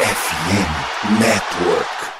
FM Network.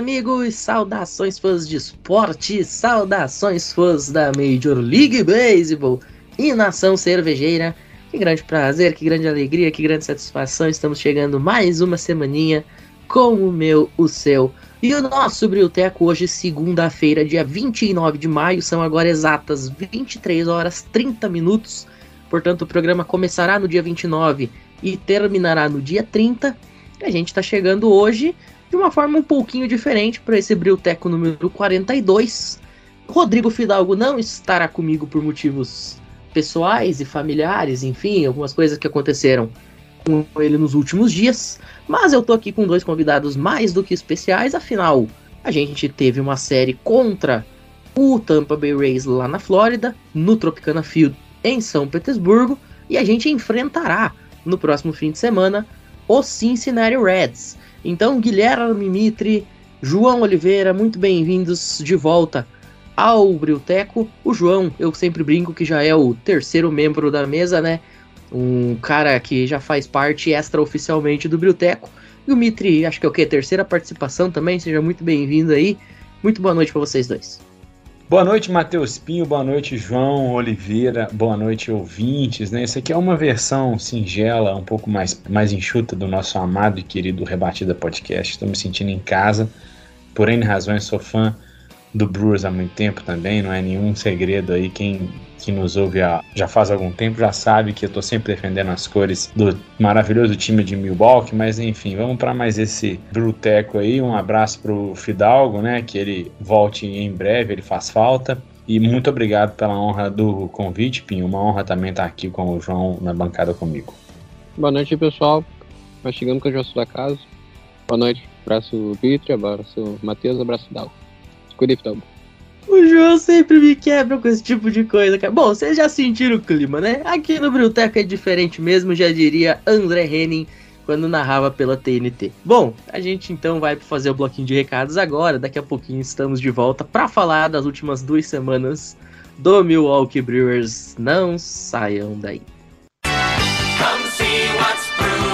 Amigos! Saudações, fãs de esporte! Saudações, fãs da Major League Baseball e nação cervejeira! Que grande prazer, que grande alegria, que grande satisfação! Estamos chegando mais uma semaninha com o meu, o seu e o nosso Brilteco hoje, segunda-feira, dia 29 de maio, são agora exatas 23 horas 30 minutos. Portanto, o programa começará no dia 29 e terminará no dia 30. E a gente está chegando hoje de uma forma um pouquinho diferente para esse Brilteco número 42. Rodrigo Fidalgo não estará comigo por motivos pessoais e familiares, enfim, algumas coisas que aconteceram com ele nos últimos dias. Mas eu tô aqui com dois convidados mais do que especiais, afinal, a gente teve uma série contra o Tampa Bay Rays lá na Flórida, no Tropicana Field em São Petersburgo, e a gente enfrentará no próximo fim de semana os Cincinnati Reds. Então, Guilherme Mitre, João Oliveira, muito bem-vindos de volta ao Brilteco. O João, eu sempre brinco que já é o terceiro membro da mesa, né? Um cara que já faz parte extraoficialmente do Brilteco. E o Mitre, acho que é o quê? Terceira participação também, seja muito bem-vindo aí. Muito boa noite para vocês dois. Boa noite, Matheus Pinho. Boa noite, João Oliveira. Boa noite, ouvintes. Né? Isso aqui é uma versão singela, um pouco mais, mais enxuta do nosso amado e querido Rebatida Podcast. Estou me sentindo em casa. Por N razões, sou fã do Brewers há muito tempo também. Não é nenhum segredo aí. Quem, que nos ouve há, já faz algum tempo já sabe que eu estou sempre defendendo as cores do maravilhoso time de Milwaukee. Mas enfim, vamos para mais esse Bruteco aí. Um abraço para o Fidalgo, né? Que ele volte em breve, ele faz falta. E muito obrigado pela honra do convite, Pinho. Uma honra também estar aqui com o João na bancada comigo. Boa noite, pessoal. Vai chegando com o Josso da casa. Boa noite. Abraço, Pitre. Abraço, Matheus. Abraço, Dal. Cuide, Fidalgo. O João sempre me quebra com esse tipo de coisa, cara. Bom, vocês já sentiram o clima, né? Aqui no Brilteco é diferente mesmo, já diria André Henning quando narrava pela TNT. Bom, a gente então vai fazer o bloquinho de recados agora. Daqui a pouquinho estamos de volta para falar das últimas duas semanas do Milwaukee Brewers. Não saiam daí. Come see what's.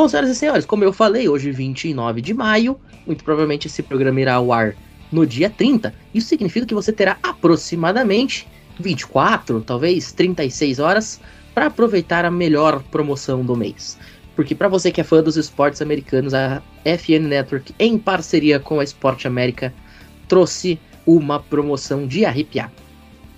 Bom, senhoras e senhores, como eu falei, hoje 29 de maio, muito provavelmente esse programa irá ao ar no dia 30. Isso significa que você terá aproximadamente 24, talvez 36 horas para aproveitar a melhor promoção do mês. Porque para você que é fã dos esportes americanos, a FN Network, em parceria com a Esporte América, trouxe uma promoção de arrepiar.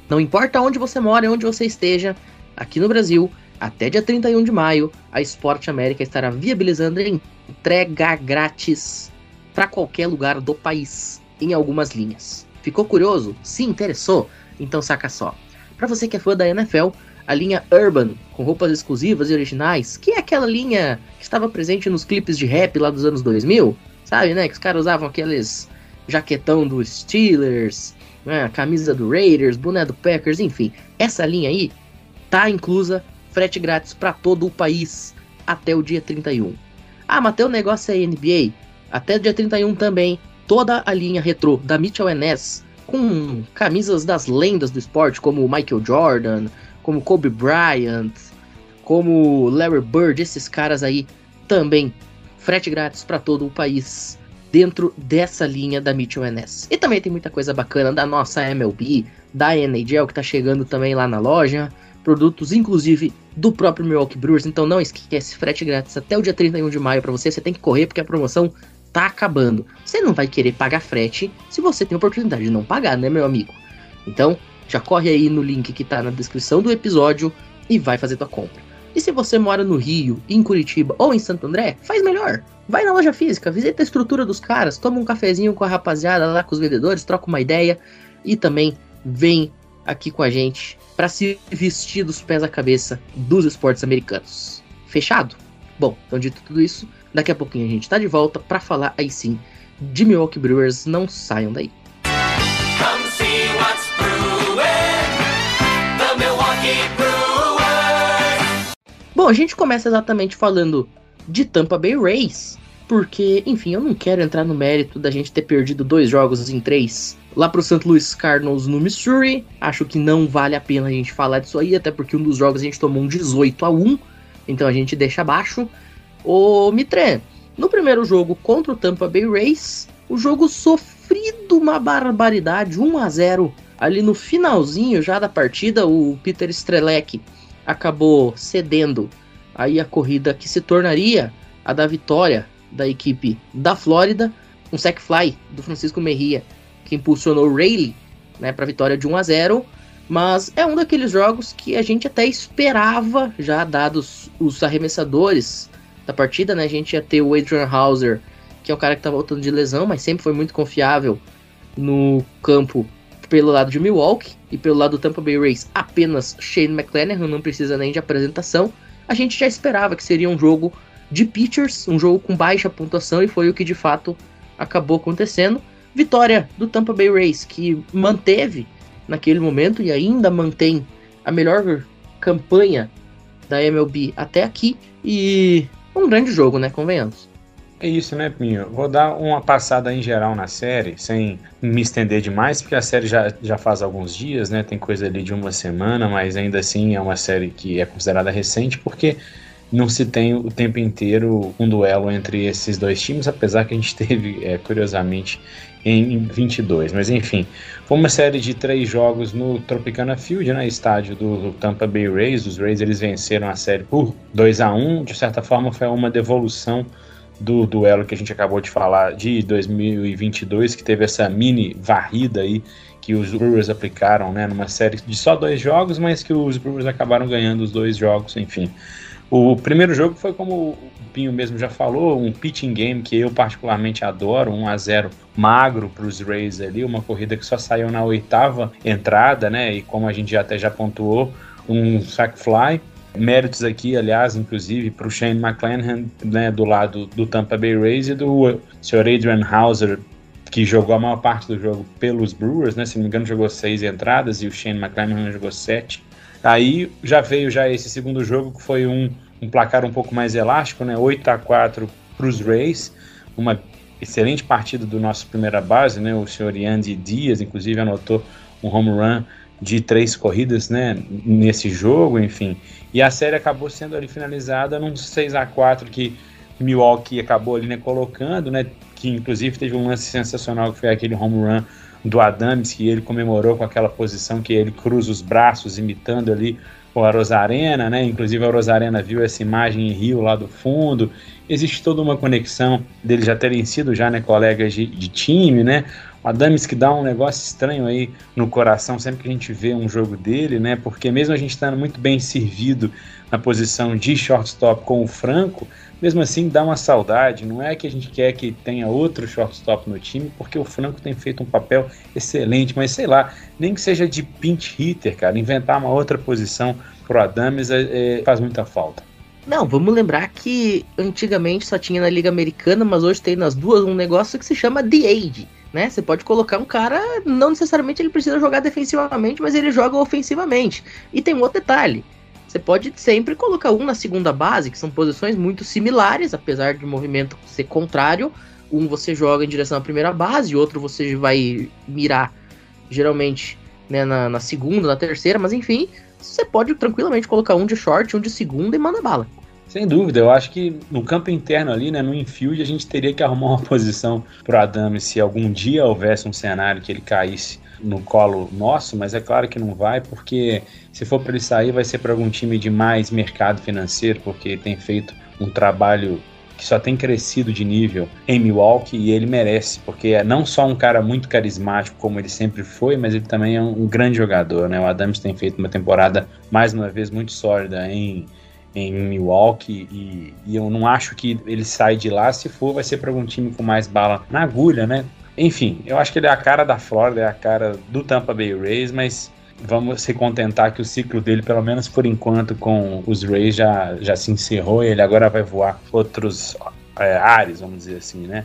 Não importa onde você mora onde você esteja, aqui no Brasil, até dia 31 de maio, a Esporte América estará viabilizando entrega grátis para qualquer lugar do país, em algumas linhas. Ficou curioso? Se interessou? Então saca só. Para você que é fã da NFL, a linha Urban, com roupas exclusivas e originais, que é aquela linha que estava presente nos clipes de rap lá dos anos 2000, sabe, né? Que os caras usavam aqueles jaquetão dos Steelers, né, camisa do Raiders, boné do Packers, enfim. Essa linha aí tá inclusa frete grátis para todo o país até o dia 31. Ah, mas teu negócio é NBA? Até o dia 31 também, toda a linha retrô da Mitchell Ness com camisas das lendas do esporte, como Michael Jordan, como Kobe Bryant, como Larry Bird, esses caras aí também frete grátis para todo o país dentro dessa linha da Mitchell NS. E também tem muita coisa bacana da nossa MLB, da NHL que tá chegando também lá na loja, produtos, inclusive do próprio Milwaukee Brewers. Então não esquece, frete grátis até o dia 31 de maio para você. Você tem que correr porque a promoção tá acabando. Você não vai querer pagar frete se você tem oportunidade de não pagar, né, meu amigo? Então, já corre aí no link que tá na descrição do episódio e vai fazer tua compra. E se você mora no Rio, em Curitiba ou em Santo André, faz melhor. Vai na loja física, visita a estrutura dos caras, toma um cafezinho com a rapaziada lá com os vendedores, troca uma ideia e também vem aqui com a gente para se vestir dos pés à cabeça dos esportes americanos. Fechado? Bom, então dito tudo isso, daqui a pouquinho a gente tá de volta para falar aí sim de Milwaukee Brewers, não saiam daí. Come see what's brewing. The Milwaukee Brewers. Bom, a gente começa exatamente falando de Tampa Bay Rays, porque, enfim, eu não quero entrar no mérito da gente ter perdido dois jogos em três lá pro St. Louis Cardinals no Missouri. Acho que não vale a pena a gente falar disso aí, até porque um dos jogos a gente tomou um 18 a 1, então a gente deixa abaixo. Ô Mitre, no primeiro jogo contra o Tampa Bay Rays, o jogo sofrido uma barbaridade, 1 a 0 ali no finalzinho já da partida, o Peter Strelec acabou cedendo aí a corrida que se tornaria a da vitória da equipe da Flórida, um sack fly do Francisco Merria que impulsionou o Rayleigh né, para a vitória de 1 a 0 mas é um daqueles jogos que a gente até esperava, já dados os arremessadores da partida, né? A gente ia ter o Adrian Hauser, que é um cara que tá voltando de lesão, mas sempre foi muito confiável no campo pelo lado de Milwaukee e pelo lado do Tampa Bay Rays apenas Shane McClanahan, não precisa nem de apresentação. A gente já esperava que seria um jogo de pitchers, um jogo com baixa pontuação e foi o que de fato acabou acontecendo. Vitória do Tampa Bay Rays, que manteve naquele momento e ainda mantém a melhor campanha da MLB até aqui e um grande jogo, né? Convenhamos. É isso, né, Pinho? Vou dar uma passada em geral na série, sem me estender demais, porque a série já, já faz alguns dias, né? Tem coisa ali de uma semana, mas ainda assim é uma série que é considerada recente, porque não se tem o tempo inteiro um duelo entre esses dois times, apesar que a gente teve, é, curiosamente, em 22. Mas enfim, foi uma série de três jogos no Tropicana Field, né, estádio do Tampa Bay Rays. Os Rays eles venceram a série por 2 a 1 De certa forma, foi uma devolução do duelo que a gente acabou de falar de 2022, que teve essa mini varrida aí que os Brewers aplicaram, né, numa série de só dois jogos, mas que os Brewers acabaram ganhando os dois jogos, enfim. O primeiro jogo foi como o Pinho mesmo já falou, um pitching game que eu particularmente adoro, 1 a 0 magro para os Rays ali, uma corrida que só saiu na oitava entrada, né? E como a gente até já pontuou, um sack fly. Méritos aqui, aliás, inclusive, para o Shane McClanahan, né, do lado do Tampa Bay Rays e do Sr. Adrian Hauser, que jogou a maior parte do jogo pelos Brewers, né? Se não me engano, jogou seis entradas e o Shane McClanahan jogou sete. Aí já veio já esse segundo jogo, que foi um, um placar um pouco mais elástico, né? 8 a 4 para os Rays. Uma excelente partida do nosso primeira base, né? O senhor Yandy Dias, inclusive, anotou um home run de três corridas, né? Nesse jogo, enfim. E a série acabou sendo ali finalizada num 6 a 4 que Milwaukee acabou ali né, colocando, né? Que inclusive teve um lance sensacional que foi aquele home run do Adams, que ele comemorou com aquela posição que ele cruza os braços, imitando ali o Rosarena, né? Inclusive a Rosarena viu essa imagem em Rio lá do fundo. Existe toda uma conexão deles já terem sido já, né, colegas de, de time, né? Adams que dá um negócio estranho aí no coração sempre que a gente vê um jogo dele, né? Porque mesmo a gente estando muito bem servido na posição de shortstop com o Franco, mesmo assim dá uma saudade. Não é que a gente quer que tenha outro shortstop no time, porque o Franco tem feito um papel excelente, mas sei lá, nem que seja de pinch hitter, cara, inventar uma outra posição pro Adams é, é, faz muita falta. Não, vamos lembrar que antigamente só tinha na Liga Americana, mas hoje tem nas duas um negócio que se chama The Age. Né? Você pode colocar um cara, não necessariamente ele precisa jogar defensivamente, mas ele joga ofensivamente. E tem um outro detalhe: você pode sempre colocar um na segunda base, que são posições muito similares, apesar de movimento ser contrário. Um você joga em direção à primeira base, outro você vai mirar, geralmente, né, na, na segunda, na terceira, mas enfim, você pode tranquilamente colocar um de short, um de segunda e manda bala. Sem dúvida, eu acho que no campo interno ali, né, no infield, a gente teria que arrumar uma posição pro Adams se algum dia houvesse um cenário que ele caísse no colo nosso, mas é claro que não vai, porque se for para ele sair, vai ser para algum time de mais mercado financeiro, porque tem feito um trabalho que só tem crescido de nível em Milwaukee e ele merece, porque é não só um cara muito carismático como ele sempre foi, mas ele também é um, um grande jogador, né? O Adams tem feito uma temporada mais uma vez muito sólida em em Milwaukee e, e, eu não acho que ele sai de lá. Se for, vai ser para algum time com mais bala na agulha, né? Enfim, eu acho que ele é a cara da Florida, é a cara do Tampa Bay Rays, mas vamos se contentar que o ciclo dele, pelo menos por enquanto, com os Rays já, já se encerrou ele agora vai voar outros é, ares, vamos dizer assim, né?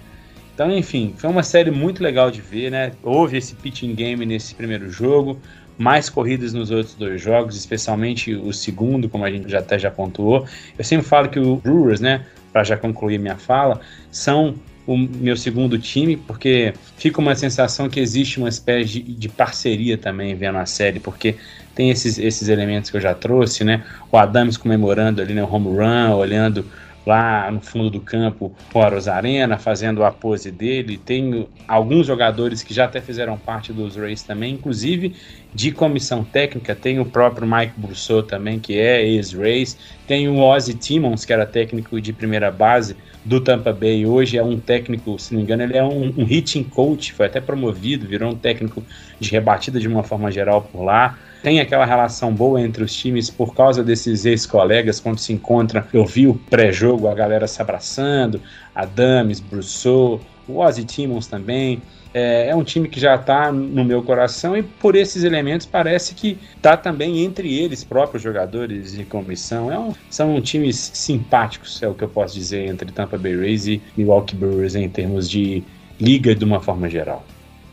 Então, enfim, foi uma série muito legal de ver, né? Houve esse pitching game nesse primeiro jogo, mais corridas nos outros dois jogos, especialmente o segundo, como a gente já até já pontuou. Eu sempre falo que o Brewers, né, para já concluir minha fala, são o meu segundo time, porque fica uma sensação que existe uma espécie de, de, parceria também vendo a série, porque tem esses, esses elementos que eu já trouxe, né? O Adams comemorando ali no né, home run, olhando lá no fundo do campo o Arena, fazendo a pose dele. Tem alguns jogadores que já até fizeram parte dos Rays também, inclusive de comissão técnica. Tem o próprio Mike Brousseau também, que é ex-Rays. Tem o Ozzy Timmons, que era técnico de primeira base do Tampa Bay. Hoje é um técnico, se não me engano, ele é um, um hitting coach, foi até promovido, virou um técnico de rebatida de uma forma geral por lá tem aquela relação boa entre os times por causa desses ex-colegas quando se encontram. Eu vi o pré-jogo, a galera se abraçando, Adames, Brousseau, o Ozzy Timmons também. É, é, um time que já está no meu coração e por esses elementos parece que está também entre eles próprios jogadores de comissão. É um, são times simpáticos, é o que eu posso dizer, entre Tampa Bay Rays e Milwaukee Brewers em termos de liga de uma forma geral.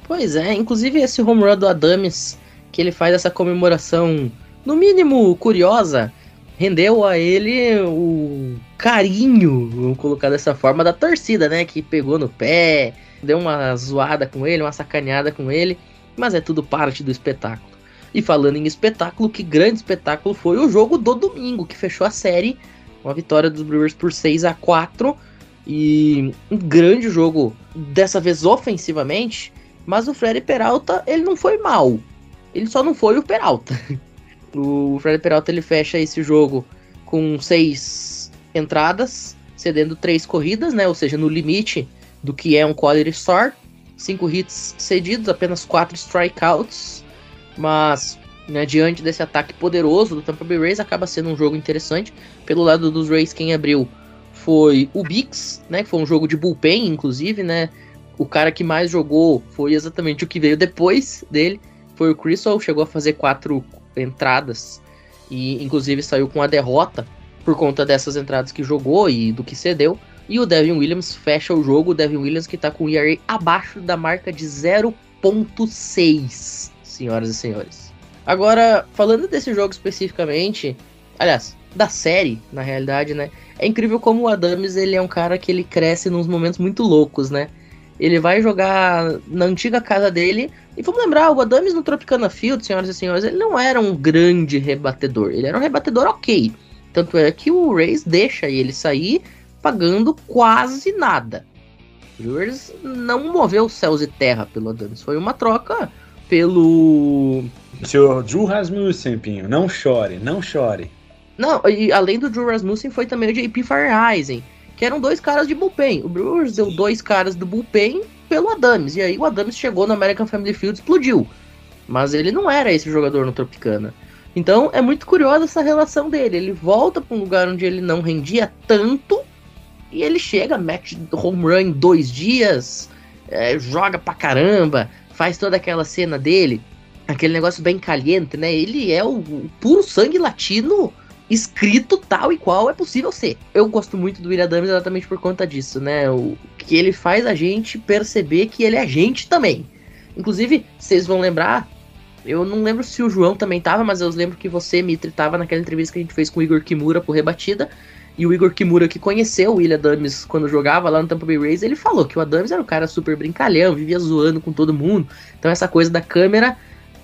Pois é, inclusive esse home run do Adames que ele faz essa comemoração, no mínimo curiosa, rendeu a ele o carinho, vamos colocar dessa forma, da torcida, né? Que pegou no pé, deu uma zoada com ele, uma sacaneada com ele, mas é tudo parte do espetáculo. E falando em espetáculo, que grande espetáculo foi o jogo do domingo, que fechou a série, uma vitória dos Brewers por 6 a 4 e um grande jogo, dessa vez ofensivamente, mas o Freddy Peralta, ele não foi mal. Ele só não foi o Peralta. O Fred Peralta ele fecha esse jogo com seis entradas, cedendo três corridas, né? Ou seja, no limite do que é um quality start. Cinco hits cedidos, apenas quatro strikeouts. Mas né, diante desse ataque poderoso do Tampa Bay Rays, acaba sendo um jogo interessante. Pelo lado dos Rays, quem abriu foi o Bix, né? Que foi um jogo de bullpen, inclusive, né? O cara que mais jogou foi exatamente o que veio depois dele, foi o Crystal, chegou a fazer quatro entradas e inclusive saiu com a derrota por conta dessas entradas que jogou e do que cedeu. E o Devin Williams fecha o jogo, o Devin Williams que está com o ERA abaixo da marca de 0.6, senhoras e senhores. Agora, falando desse jogo especificamente, aliás, da série, na realidade, né? É incrível como o Adams, ele é um cara que ele cresce nos momentos muito loucos, né? Ele vai jogar na antiga casa dele. E vamos lembrar, o Adames no Tropicana Field, senhoras e senhores, ele não era um grande rebatedor. Ele era um rebatedor ok. Tanto é que o Rays deixa ele sair pagando quase nada. O Brewers não moveu céus e terra pelo Adames. Foi uma troca pelo. Senhor Drew Rasmussen, Pinho, não chore, não chore. Não, e além do Drew Rasmussen foi também o JP Fireisen que eram dois caras de bullpen. O Brewers deu dois caras do bullpen pelo Adams. E aí o Adams chegou no American Family Field e explodiu. Mas ele não era esse jogador no Tropicana. Então é muito curiosa essa relação dele. Ele volta para um lugar onde ele não rendia tanto. E ele chega, mete home run em dois dias, é, joga pra caramba, faz toda aquela cena dele, aquele negócio bem caliente, né? Ele é o, o puro sangue latino escrito tal e qual é possível ser. Eu gosto muito do William Adams exatamente por conta disso, né? O que ele faz a gente perceber que ele é gente também. Inclusive, vocês vão lembrar, eu não lembro se o João também tava, mas eu lembro que você, Mitri, tava naquela entrevista que a gente fez com o Igor Kimura por rebatida. E o Igor Kimura, que conheceu o William Adams quando jogava lá no Tampa Bay Rays, ele falou que o Adams era um cara super brincalhão, vivia zoando com todo mundo. Então essa coisa da câmera,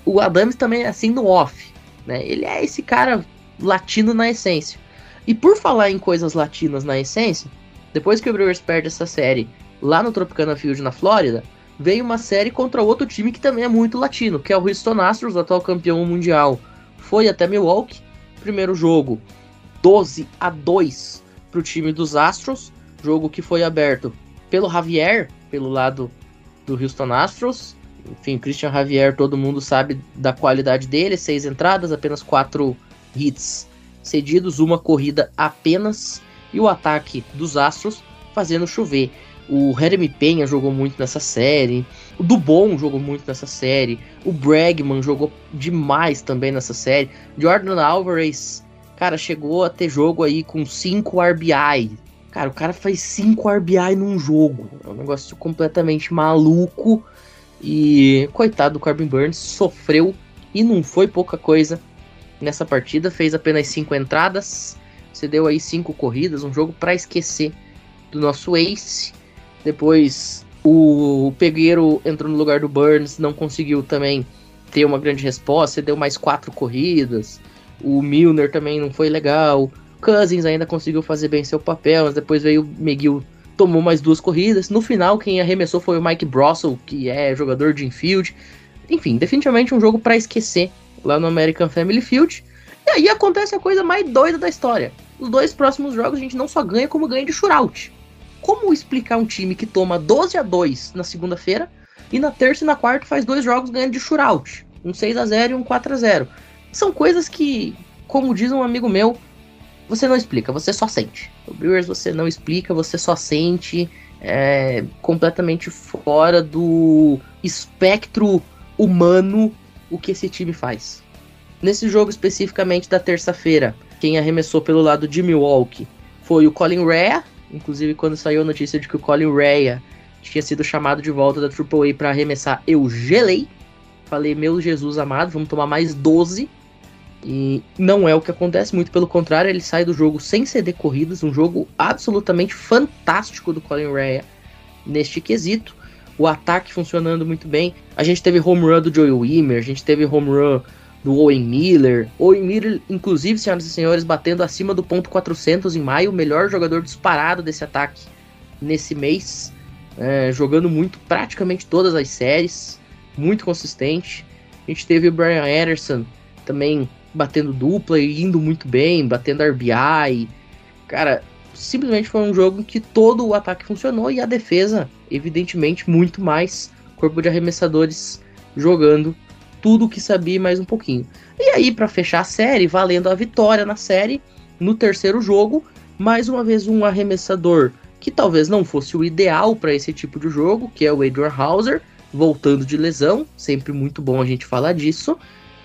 o Adams também é assim no off. Né? Ele é esse cara latino na essência. E por falar em coisas latinas na essência, depois que o Brewers perde essa série lá no Tropicana Field na Flórida, veio uma série contra outro time que também é muito latino, que é o Houston Astros, o atual campeão mundial. Foi até Milwaukee, primeiro jogo 12 a 2 para o time dos Astros, jogo que foi aberto pelo Javier, pelo lado do Houston Astros. Enfim, Christian Javier, todo mundo sabe da qualidade dele, seis entradas, apenas quatro hits cedidos, uma corrida apenas, e o ataque dos Astros fazendo chover. O Jeremy Penha jogou muito nessa série. O Dubon jogou muito nessa série. O Bregman jogou demais também nessa série. Jordan Alvarez, cara, chegou a ter jogo aí com 5 RBI. Cara, o cara faz 5 RBI num jogo. É um negócio completamente maluco. E coitado do Corbin Burns, sofreu e não foi pouca coisa nessa partida. Fez apenas 5 entradas. Cedeu aí 5 corridas. Um jogo para esquecer do nosso ace. Depois o Pegueiro entrou no lugar do Burns, não conseguiu também ter uma grande resposta, deu mais quatro corridas. O Milner também não foi legal. Cousins ainda conseguiu fazer bem seu papel, mas depois veio o McGill, tomou mais duas corridas. No final, quem arremessou foi o Mike Brossel, que é jogador de infield. Enfim, definitivamente um jogo para esquecer lá no American Family Field. E aí acontece a coisa mais doida da história. Os dois próximos jogos a gente não só ganha, como ganha de shootout. Como explicar um time que toma 12 a 2 na segunda-feira e na terça e na quarta faz dois jogos ganhando de shootout? Um 6 a 0 e um 4 a 0 São coisas que, como diz um amigo meu, você não explica, você só sente. O Brewers você não explica, você só sente. É completamente fora do espectro humano o que esse time faz. Nesse jogo especificamente da terça-feira, quem arremessou pelo lado de Milwaukee foi o Colin Rea, Inclusive, quando saiu a notícia de que o Colin Rea tinha sido chamado de volta da AAA para arremessar, eu gelei. Falei, meu Jesus amado, vamos tomar mais 12. E não é o que acontece, muito pelo contrário, ele sai do jogo sem ceder corridas, um jogo absolutamente fantástico do Colin Rea neste quesito. O ataque funcionando muito bem. A gente teve home run do Joey Wimmer, a gente teve home run do Owen Miller. Owen Miller, inclusive, senhoras e senhores, batendo acima do ponto 400 em maio, o melhor jogador disparado desse ataque nesse mês, é, jogando muito, praticamente todas as séries, muito consistente. A gente teve o Brian Anderson também batendo dupla e indo muito bem, batendo RBI. Cara, simplesmente foi um jogo em que todo o ataque funcionou e a defesa, evidentemente, muito mais. Corpo de arremessadores jogando tudo o que sabia mais um pouquinho. E aí, para fechar a série, valendo a vitória na série, no terceiro jogo, mais uma vez um arremessador que talvez não fosse o ideal para esse tipo de jogo, que é o Adrian Hauser, voltando de lesão, sempre muito bom a gente falar disso.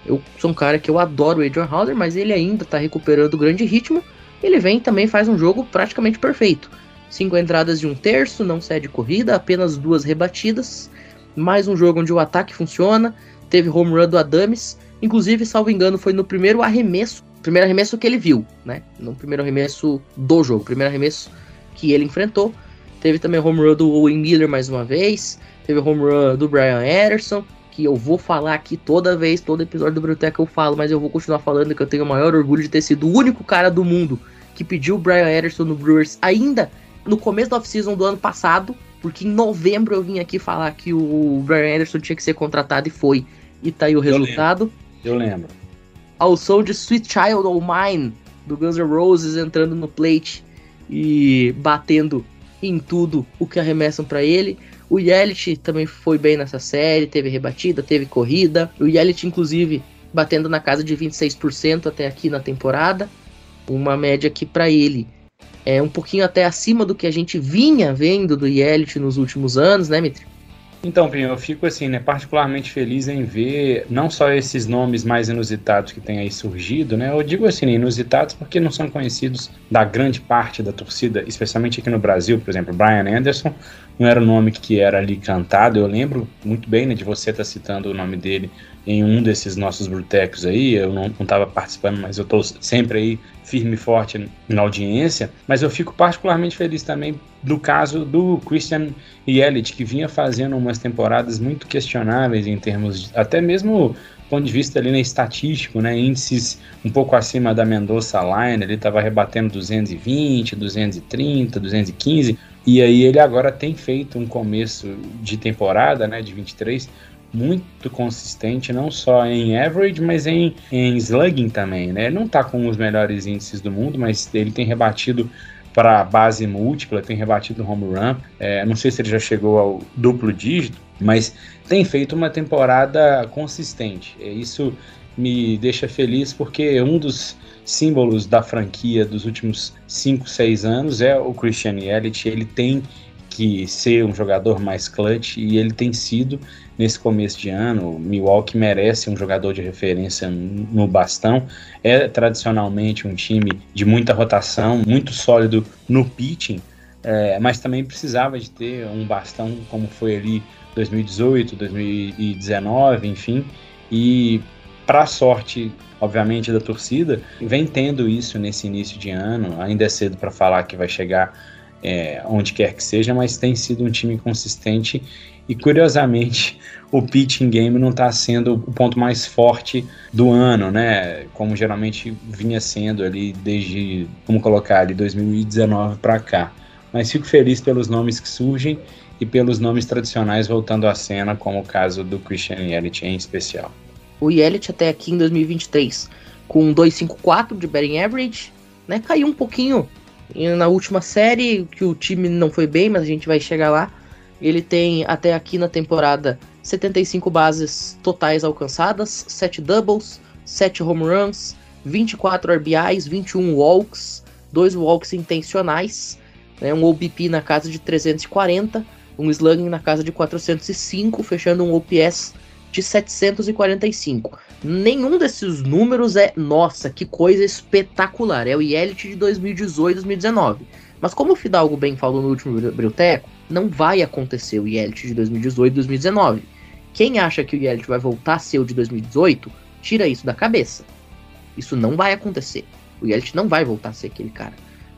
Eu sou um cara que eu adoro o Adrian Hauser, mas ele ainda está recuperando grande ritmo. Ele vem também faz um jogo praticamente perfeito. Cinco entradas de um terço, não cede corrida, apenas duas rebatidas. Mais um jogo onde o ataque funciona, teve home run do Adames. Inclusive, salvo engano, foi no primeiro arremesso. Primeiro arremesso que ele viu, né? No primeiro arremesso do jogo. Primeiro arremesso que ele enfrentou. Teve também home run do Owen Miller mais uma vez. Teve home run do Brian Anderson. Que eu vou falar aqui toda vez, todo episódio do Biblioteca eu falo, mas eu vou continuar falando que eu tenho o maior orgulho de ter sido o único cara do mundo que pediu o Brian Anderson no Brewers ainda no começo da off-season do ano passado, porque em novembro eu vim aqui falar que o Brian Anderson tinha que ser contratado e foi. E tá aí o resultado. Eu lembro. Ao som de Sweet Child O' Mine, do Guns N' Roses entrando no plate e batendo em tudo o que arremessam para ele. O Yelich também foi bem nessa série, teve rebatida, teve corrida. O Yelich, inclusive, batendo na casa de 26% até aqui na temporada. Uma média que para ele é um pouquinho até acima do que a gente vinha vendo do Yelich nos últimos anos, né, Mitri? Então, Pinho, eu fico assim, né, particularmente feliz em ver não só esses nomes mais inusitados que têm aí surgido, né? Eu digo assim, inusitados porque não são conhecidos da grande parte da torcida, especialmente aqui no Brasil, por exemplo, Brian Anderson não era o nome que era ali cantado. Eu lembro muito bem né, de você estar tá citando o nome dele em um desses nossos brutecos aí. Eu não estava participando, mas eu estou sempre aí firme e forte na audiência. Mas eu fico particularmente feliz também do caso do Christian Yelich, que vinha fazendo umas temporadas muito questionáveis em termos de, até mesmo ponto de vista ali né, estatístico, né, índices um pouco acima da Mendoza Line, ele estava rebatendo 220, 230, 215, E aí ele agora tem feito um começo de temporada, né, de 23, muito consistente, não só em average, mas em, em slugging também, né? Ele não tá com os melhores índices do mundo, mas ele tem rebatido para base múltipla, tem rebatido home run. É, não sei se ele já chegou ao duplo dígito, mas tem feito uma temporada consistente. É, isso me deixa feliz porque um dos símbolos da franquia dos últimos 5, 6 anos é o Christian Yelich. Ele tem que ser um jogador mais clutch e ele tem sido nesse começo de ano. Milwaukee merece um jogador de referência no bastão. É tradicionalmente um time de muita rotação, muito sólido no pitching, é, mas também precisava de ter um bastão como foi ali 2018, 2019, enfim. E para sorte, obviamente, da torcida, vem tendo isso nesse início de ano. Ainda é cedo para falar que vai chegar é, onde quer que seja, mas tem sido um time consistente e curiosamente o pitching game não está sendo o ponto mais forte do ano, né? Como geralmente vinha sendo ali desde, vamos colocar ali 2019 para cá. Mas fico feliz pelos nomes que surgem e pelos nomes tradicionais voltando à cena, como o caso do Christian Yelich em especial. O Yelich até aqui em 2023 com 2.54 de batting average, né? Caiu um pouquinho na última série, que o time não foi bem, mas a gente vai chegar lá. Ele tem até aqui na temporada 75 bases totais alcançadas, 7 doubles, 7 home runs, 24 RBIs, 21 walks, 2 walks intencionais, né, um OBP na casa de 340, um slugging na casa de 405, fechando um OPS de 745. Nenhum desses números é, nossa, que coisa espetacular. É o Yelit de 2018 e 2019. Mas como o Fidalgo bem falou no último Brilteco, não vai acontecer o Yelit de 2018 e 2019. Quem acha que o Yelit vai voltar a ser o de 2018, tira isso da cabeça. Isso não vai acontecer. O Yelit não vai voltar a ser aquele cara.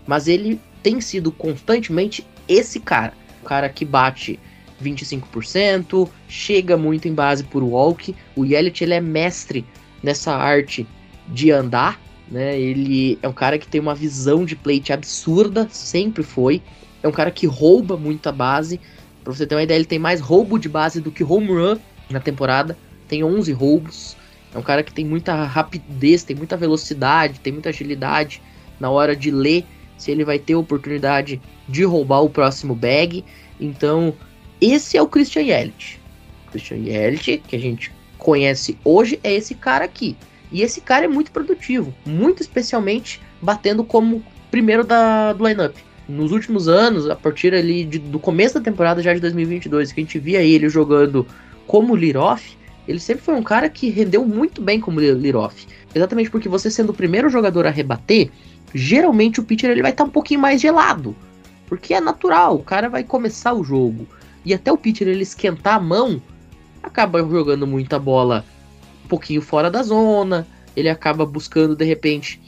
Mas ele tem sido constantemente esse cara. O cara que bate 25%, chega muito em base por walk. O Yelit ele é mestre nessa arte de andar, né? Ele é um cara que tem uma visão de plate absurda, sempre foi. É um cara que rouba muita base. Pra você ter uma ideia, ele tem mais roubo de base do que home run na temporada. Tem 11 roubos. É um cara que tem muita rapidez, tem muita velocidade, tem muita agilidade na hora de ler se ele vai ter oportunidade de roubar o próximo bag. Então, esse é o Christian Yelich. Christian Yelich, que a gente conhece hoje, é esse cara aqui. E esse cara é muito produtivo, muito especialmente batendo como primeiro da, do lineup. Nos últimos anos, a partir ali de, do começo da temporada já de 2022, que a gente via ele jogando como Liroff, ele sempre foi um cara que rendeu muito bem como Liroff. Exatamente porque você sendo o primeiro jogador a rebater, geralmente o pitcher ele vai estar tá um pouquinho mais gelado. Porque é natural, o cara vai começar o jogo. E até o pitcher ele esquentar a mão, acaba jogando muita bola um pouquinho fora da zona, ele acaba buscando de repente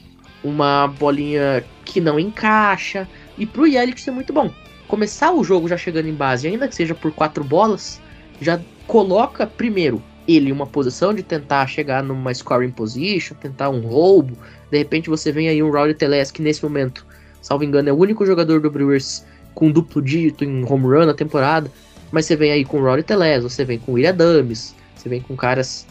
uma bolinha que não encaixa. E pro Yelich ser muito bom. Começar o jogo já chegando em base, ainda que seja por quatro bolas, já coloca primeiro ele em uma posição de tentar chegar numa scoring position, tentar um roubo. De repente você vem aí um Rowdy Teles que nesse momento, salvo engano, é o único jogador do Brewers com duplo dígito em home run na temporada. Mas você vem aí com o Rory Teles, você vem com o William Dames, você vem com caras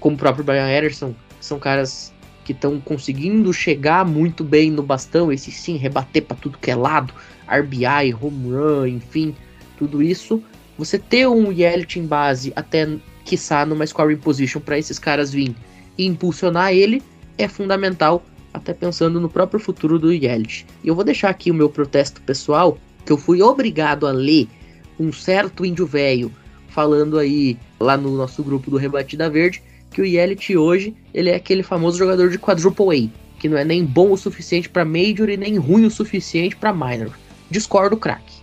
como o próprio Brian Ederson, são caras que estão conseguindo chegar muito bem no bastão, esse sim, rebater para tudo que é lado, RBI, home run, enfim, tudo isso. Você ter um Yelich em base, até quiçá numa scoring position para esses caras virem e impulsionar ele, é fundamental, até pensando no próprio futuro do Yelich. E eu vou deixar aqui o meu protesto pessoal, que eu fui obrigado a ler um certo índio velho falando aí lá no nosso grupo do Rebatida Verde que o Yelich hoje ele é aquele famoso jogador de quadruple A, que não é nem bom o suficiente para Major e nem ruim o suficiente para Minor. Discordo, craque.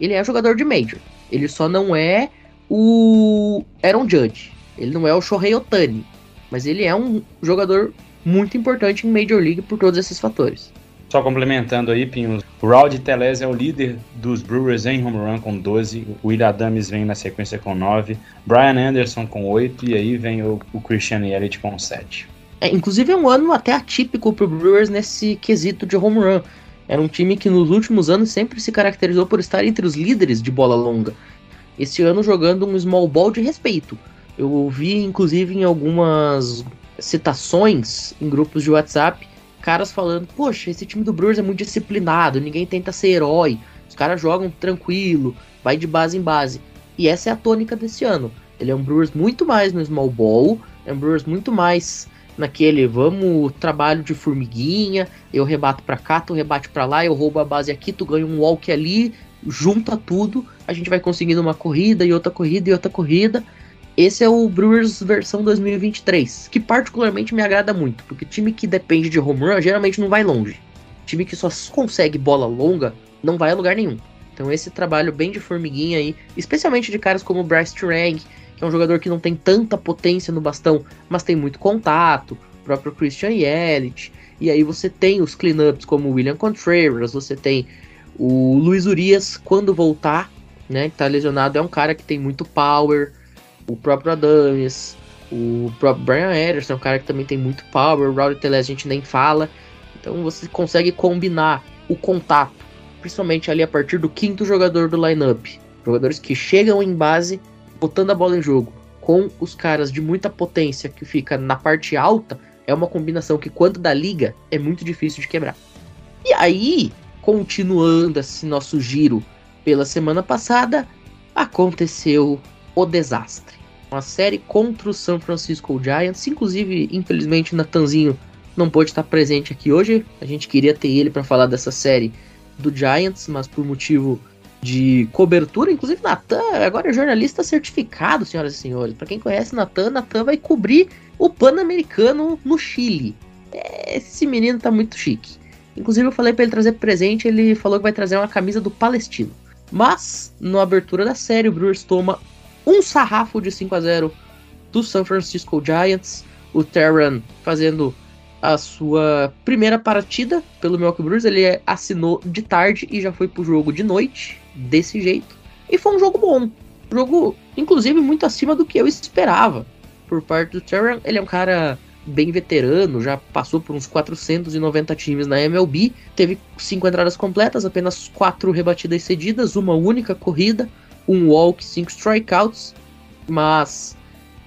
Ele é jogador de Major. Ele só não é o Aaron Judge. Ele não é o Shohei Otani. Mas ele é um jogador muito importante em Major League por todos esses fatores. Só complementando aí, Pinho, o Rowdy Teles é o líder dos Brewers em home run com 12, o Will Adams vem na sequência com 9, Brian Anderson com 8 e aí vem o, o Christian Yelich com 7. É, inclusive é um ano até atípico para o Brewers nesse quesito de home run. era um time que nos últimos anos sempre se caracterizou por estar entre os líderes de bola longa. Este ano jogando um small ball de respeito. Eu vi, inclusive, em algumas citações em grupos de WhatsApp, caras falando: Poxa, esse time do Brewers é muito disciplinado, ninguém tenta ser herói, os caras jogam tranquilo, vai de base em base. E essa é a tônica desse ano. Ele é um Brewers muito mais no small ball, é um Brewers muito mais naquele vamos trabalho de formiguinha, eu rebato para cá, tu rebate para lá, eu roubo a base aqui, tu ganha um walk ali, junta tudo, a gente vai conseguindo uma corrida e outra corrida e outra corrida. Esse é o Brewers versão 2023, que particularmente me agrada muito, porque time que depende de home run geralmente não vai longe. Time que só consegue bola longa não vai a lugar nenhum. Então esse trabalho bem de formiguinha aí, especialmente de caras como o Bryce Turang, que é um jogador que não tem tanta potência no bastão, mas tem muito contato, o próprio Christian Yelich, e aí você tem os cleanups como o William Contreras, você tem o Luiz Urias quando voltar, né, que tá lesionado, é um cara que tem muito power, o próprio Adames, o próprio Brian Ederson é um cara que também tem muito power, o Rowdy Teles a gente nem fala, então você consegue combinar o contato, principalmente ali a partir do quinto jogador do lineup, jogadores que chegam em base botando a bola em jogo com os caras de muita potência que fica na parte alta, é uma combinação que quando da liga é muito difícil de quebrar. E aí, continuando esse nosso giro pela semana passada, aconteceu o desastre. Uma série contra o San Francisco Giants, inclusive, infelizmente, Natanzinho não pôde estar presente aqui hoje. A gente queria ter ele para falar dessa série do Giants, mas por motivo de cobertura, inclusive Natan agora é jornalista certificado, senhoras e senhores. Para quem conhece Natan, Natan vai cobrir o Pan-Americano no Chile. Esse menino tá muito chique. Inclusive eu falei para ele trazer presente, ele falou que vai trazer uma camisa do Palestino. Mas, na abertura da série, o Brewers toma um sarrafo de 5 a 0 do San Francisco Giants. O Terran fazendo a sua primeira partida pelo Milwaukee Brewers. Ele assinou de tarde e já foi pro jogo de noite desse jeito. E foi um jogo bom. Jogo, inclusive, muito acima do que eu esperava por parte do Terran. Ele é um cara bem veterano, já passou por uns 490 times na MLB, teve cinco entradas completas, apenas quatro rebatidas cedidas, uma única corrida, um walk, cinco strikeouts, mas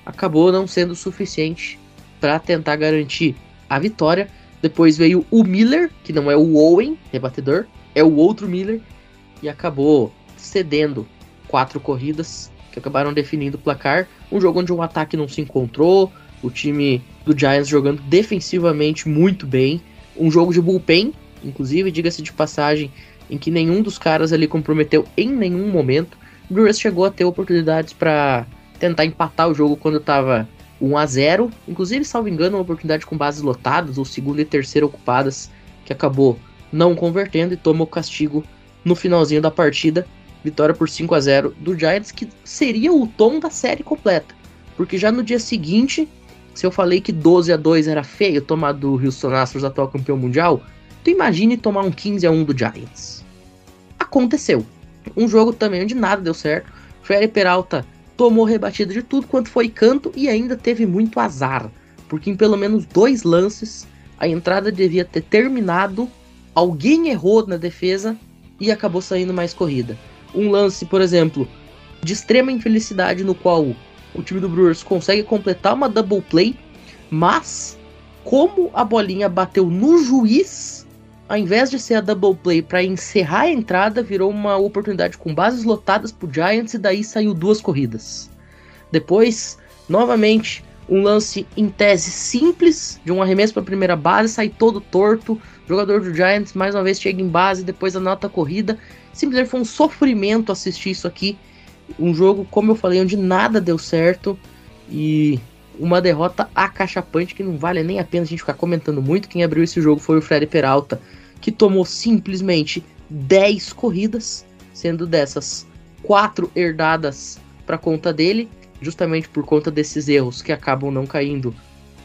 acabou não sendo suficiente para tentar garantir a vitória. Depois veio o Miller, que não é o Owen, rebatedor, é o outro Miller, e acabou cedendo quatro corridas que acabaram definindo o placar. Um jogo onde o ataque não se encontrou, o time do Giants jogando defensivamente muito bem. Um jogo de bullpen, inclusive, diga-se de passagem, em que nenhum dos caras ali comprometeu em nenhum momento. Brewers chegou a ter oportunidades para tentar empatar o jogo quando estava 1 a 0 Inclusive, salvo engano, uma oportunidade com bases lotadas, ou segunda e terceira ocupadas, que acabou não convertendo e toma o castigo no finalzinho da partida. Vitória por 5 a 0 do Giants, que seria o tom da série completa. Porque já no dia seguinte, se eu falei que 12 a 2 era feio tomar do Houston Astros, atual campeão mundial, tu imagine tomar um 15 a 1 do Giants. Aconteceu. Um jogo também onde nada deu certo. Freddy Peralta tomou rebatida de tudo quanto foi canto e ainda teve muito azar. Porque em pelo menos dois lances a entrada devia ter terminado, alguém errou na defesa e acabou saindo mais corrida. Um lance, por exemplo, de extrema infelicidade no qual o time do Brewers consegue completar uma double play, mas como a bolinha bateu no juiz, ao invés de ser a double play para encerrar a entrada, virou uma oportunidade com bases lotadas pro Giants e daí saiu duas corridas. Depois, novamente, um lance em tese simples de um arremesso para a primeira base, sai todo torto. O jogador do Giants mais uma vez chega em base, depois anota a corrida. Simplesmente foi um sofrimento assistir isso aqui. Um jogo, como eu falei, onde nada deu certo e uma derrota acachapante que não vale nem a pena a gente ficar comentando muito. Quem abriu esse jogo foi o Freddy Peralta, que tomou simplesmente 10 corridas, sendo dessas quatro herdadas para conta dele justamente por conta desses erros que acabam não caindo.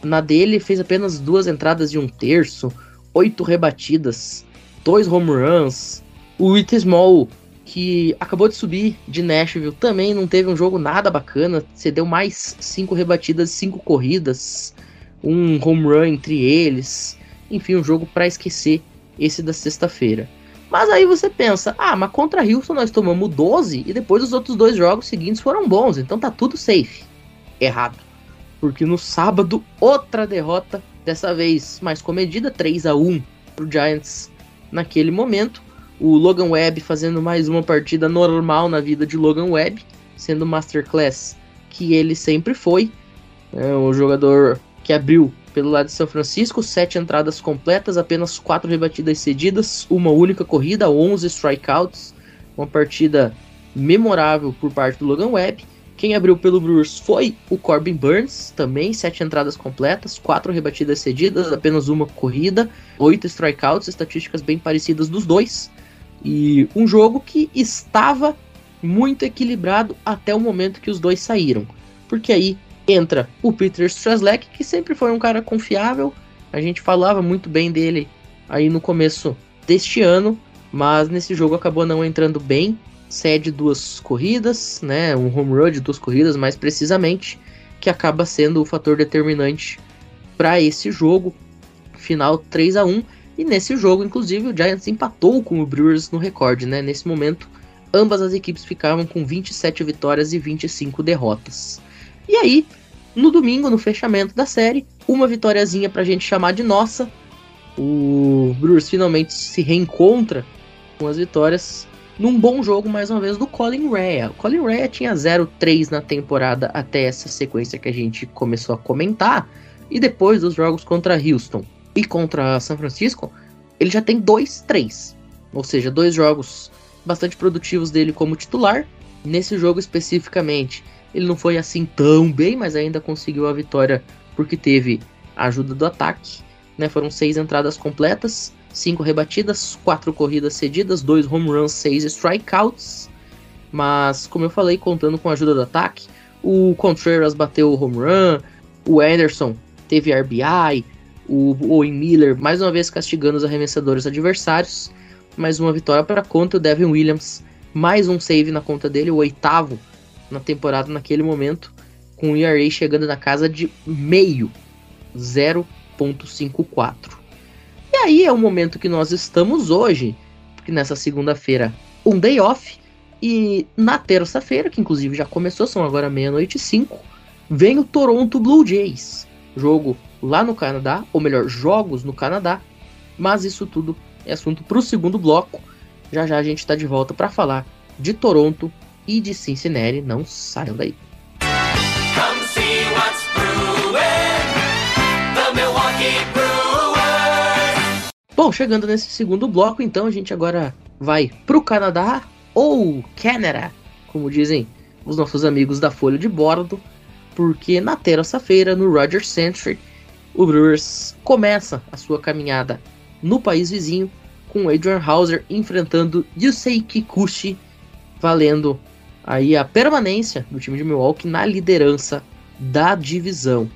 Na dele, fez apenas duas entradas de um terço, oito rebatidas, dois home runs. O It Small, que acabou de subir de Nashville, também não teve um jogo nada bacana, cedeu mais cinco rebatidas, cinco corridas, um home run entre eles. Enfim, um jogo para esquecer esse da sexta-feira. Mas aí você pensa, ah, mas contra Houston nós tomamos 12 e depois os outros dois jogos seguintes foram bons, então tá tudo safe. Errado. Porque no sábado, outra derrota, dessa vez mais comedida, 3 a 1 pro Giants naquele momento. O Logan Webb fazendo mais uma partida normal na vida de Logan Webb, sendo masterclass que ele sempre foi. É um jogador que abriu pelo lado de São Francisco, sete entradas completas, apenas quatro rebatidas cedidas, uma única corrida, 11 strikeouts, uma partida memorável por parte do Logan Webb. Quem abriu pelo Brewers foi o Corbin Burns, também sete entradas completas, quatro rebatidas cedidas, apenas uma corrida, oito strikeouts, estatísticas bem parecidas dos dois. E um jogo que estava muito equilibrado até o momento que os dois saíram. Porque aí entra o Peter Strzelecki, que sempre foi um cara confiável. A gente falava muito bem dele aí no começo deste ano, mas nesse jogo acabou não entrando bem. Cede duas corridas, né? Um home run de duas corridas, mais precisamente, que acaba sendo o fator determinante para esse jogo. Final 3 a 1 e nesse jogo, inclusive, o Giants empatou com o Brewers no recorde, né? Nesse momento, ambas as equipes ficavam com 27 vitórias e 25 derrotas. E aí, no domingo, no fechamento da série, uma vitóriazinha pra gente chamar de nossa. O Brewers finalmente se reencontra com as vitórias num bom jogo, mais uma vez, do Colin Rea. O Colin Rea tinha 0-3 na temporada até essa sequência que a gente começou a comentar. E depois dos jogos contra Houston e contra São Francisco, ele já tem 2-3. Ou seja, dois jogos bastante produtivos dele como titular. Nesse jogo especificamente, ele não foi assim tão bem, mas ainda conseguiu a vitória porque teve a ajuda do ataque. Né? Foram seis entradas completas, cinco rebatidas, quatro corridas cedidas, dois home runs, seis strikeouts. Mas, como eu falei, contando com a ajuda do ataque, o Contreras bateu o home run, o Anderson teve RBI, o Owen Miller mais uma vez castigando os arremessadores adversários. Mais uma vitória para a conta, o Devin Williams mais um save na conta dele, o oitavo na temporada naquele momento, com o ERA chegando na casa de meio, 0.54. E aí é o momento que nós estamos hoje, porque nessa segunda-feira, um day off, e na terça-feira, que inclusive já começou, são agora meia-noite e cinco, vem o Toronto Blue Jays, jogo lá no Canadá, ou melhor, jogos no Canadá, mas isso tudo é assunto para o segundo bloco. Já já a gente está de volta para falar de Toronto e de Cincinnati. Não saiam daí. Come see what's brewing. The Milwaukee Brewers. Bom, chegando nesse segundo bloco, então a gente agora vai pro Canadá ou Canada, como dizem os nossos amigos da Folha de Bordo, porque na terça-feira no Rogers Century o Brewers começa a sua caminhada no país vizinho com Adrian Hauser enfrentando Yusei Kikuchi, valendo aí a permanência do time de Milwaukee na liderança da divisão.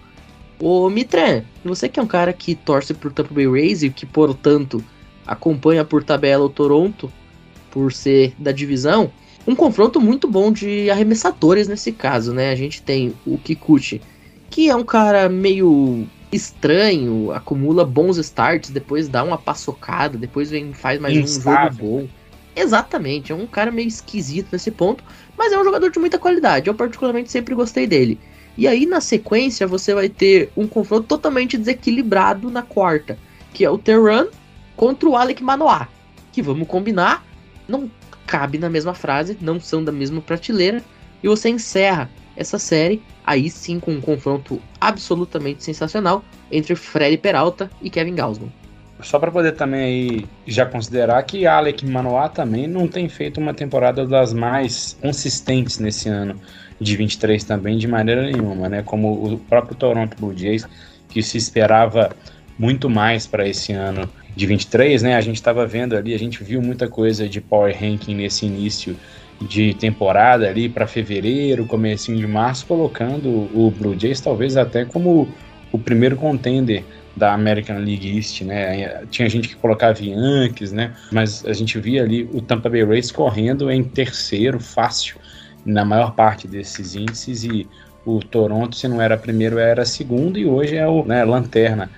Ô Mitran, você que é um cara que torce por Tampa Bay Rays e que, portanto, acompanha por tabela o Toronto, por ser da divisão, um confronto muito bom de arremessadores nesse caso, né? A gente tem o Kikuchi, que é um cara meio estranho, acumula bons starts, depois dá uma paçocada, depois vem faz mais um Instável. jogo bom. Exatamente, é um cara meio esquisito nesse ponto, mas é um jogador de muita qualidade. Eu particularmente sempre gostei dele. E aí na sequência você vai ter um confronto totalmente desequilibrado na quarta, que é o Terran contra o Alec Manoá, que vamos combinar, não cabe na mesma frase, não são da mesma prateleira, e você encerra essa série aí sim com um confronto absolutamente sensacional entre Freddy Peralta e Kevin Gausman. Só para poder também aí já considerar que Alec Manoá também não tem feito uma temporada das mais consistentes nesse ano de 23 também de maneira nenhuma, né? Como o próprio Toronto Blue Jays que se esperava muito mais para esse ano de 23, né? A gente estava vendo ali, a gente viu muita coisa de power ranking nesse início de temporada ali para fevereiro, comecinho de março, colocando o Blue Jays talvez até como o primeiro contender da American League East, né? Tinha gente que colocava Yankees, né? Mas a gente via ali o Tampa Bay Rays correndo em terceiro, fácil, na maior parte desses índices e o Toronto, se não era primeiro, era segundo e hoje é o né, lanterna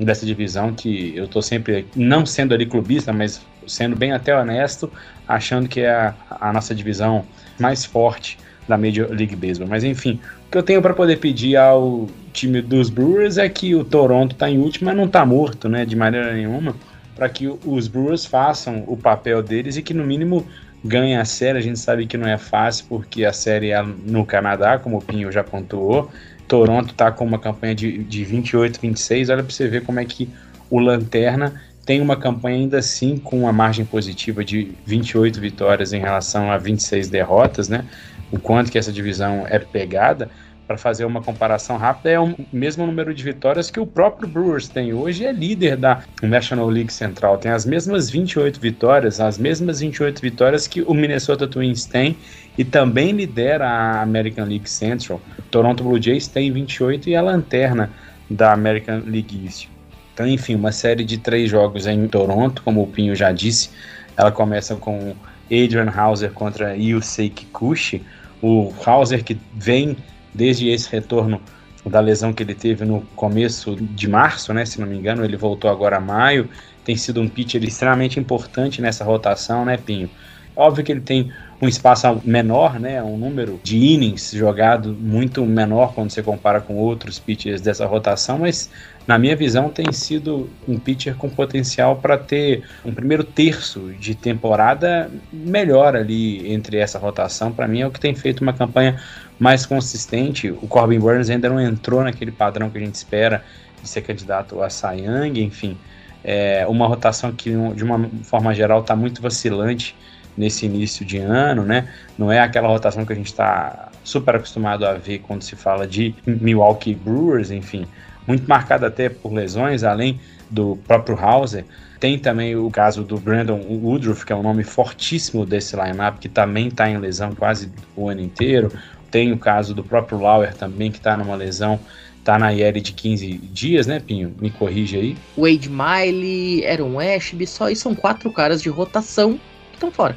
dessa divisão que eu tô sempre, não sendo ali clubista, mas sendo bem até honesto, achando que é a, a nossa divisão mais forte da Major League Baseball. Mas enfim, que eu tenho para poder pedir ao time dos Brewers é que o Toronto tá em último, mas não tá morto, né, de maneira nenhuma, para que os Brewers façam o papel deles e que no mínimo ganhem a série. A gente sabe que não é fácil porque a série é no Canadá, como o Pinho já pontuou. Toronto tá com uma campanha de, de 28, 26. Olha para você ver como é que o Lanterna tem uma campanha ainda assim com uma margem positiva de 28 vitórias em relação a 26 derrotas, né? O quanto que essa divisão é pegada, para fazer uma comparação rápida, é o mesmo número de vitórias que o próprio Brewers tem hoje, é líder da National League Central, tem as mesmas 28 vitórias, as mesmas 28 vitórias que o Minnesota Twins tem e também lidera a American League Central. Toronto Blue Jays tem 28 e a lanterna da American League East. Então, enfim, uma série de três jogos em Toronto, como o Pinho já disse. Ela começa com Adrian Hauser contra Yusei Kikuchi. O Hauser que vem desde esse retorno da lesão que ele teve no começo de março, né? Se não me engano, ele voltou agora a maio. Tem sido um pitcher extremamente importante nessa rotação, né, Pinho? Óbvio que ele tem um espaço menor, né, um número de innings jogado muito menor quando você compara com outros pitchers dessa rotação, mas na minha visão tem sido um pitcher com potencial para ter um primeiro terço de temporada melhor ali entre essa rotação. Para mim é o que tem feito uma campanha mais consistente. O Corbin Burns ainda não entrou naquele padrão que a gente espera de ser candidato a Cy Young, enfim. É uma rotação que, de uma forma geral, está muito vacilante nesse início de ano, né? Não é aquela rotação que a gente está super acostumado a ver quando se fala de Milwaukee Brewers, enfim, muito marcada até por lesões, além do próprio Hauser. Tem também o caso do Brandon Woodruff, que é um nome fortíssimo desse lineup, que também está em lesão quase o ano inteiro. Tem o caso do próprio Lauer também, que está numa lesão tá na IL de 15 dias, né, Pinho? Me corrige aí. Wade Miley, Aaron Ashby, só aí são quatro caras de rotação estão fora.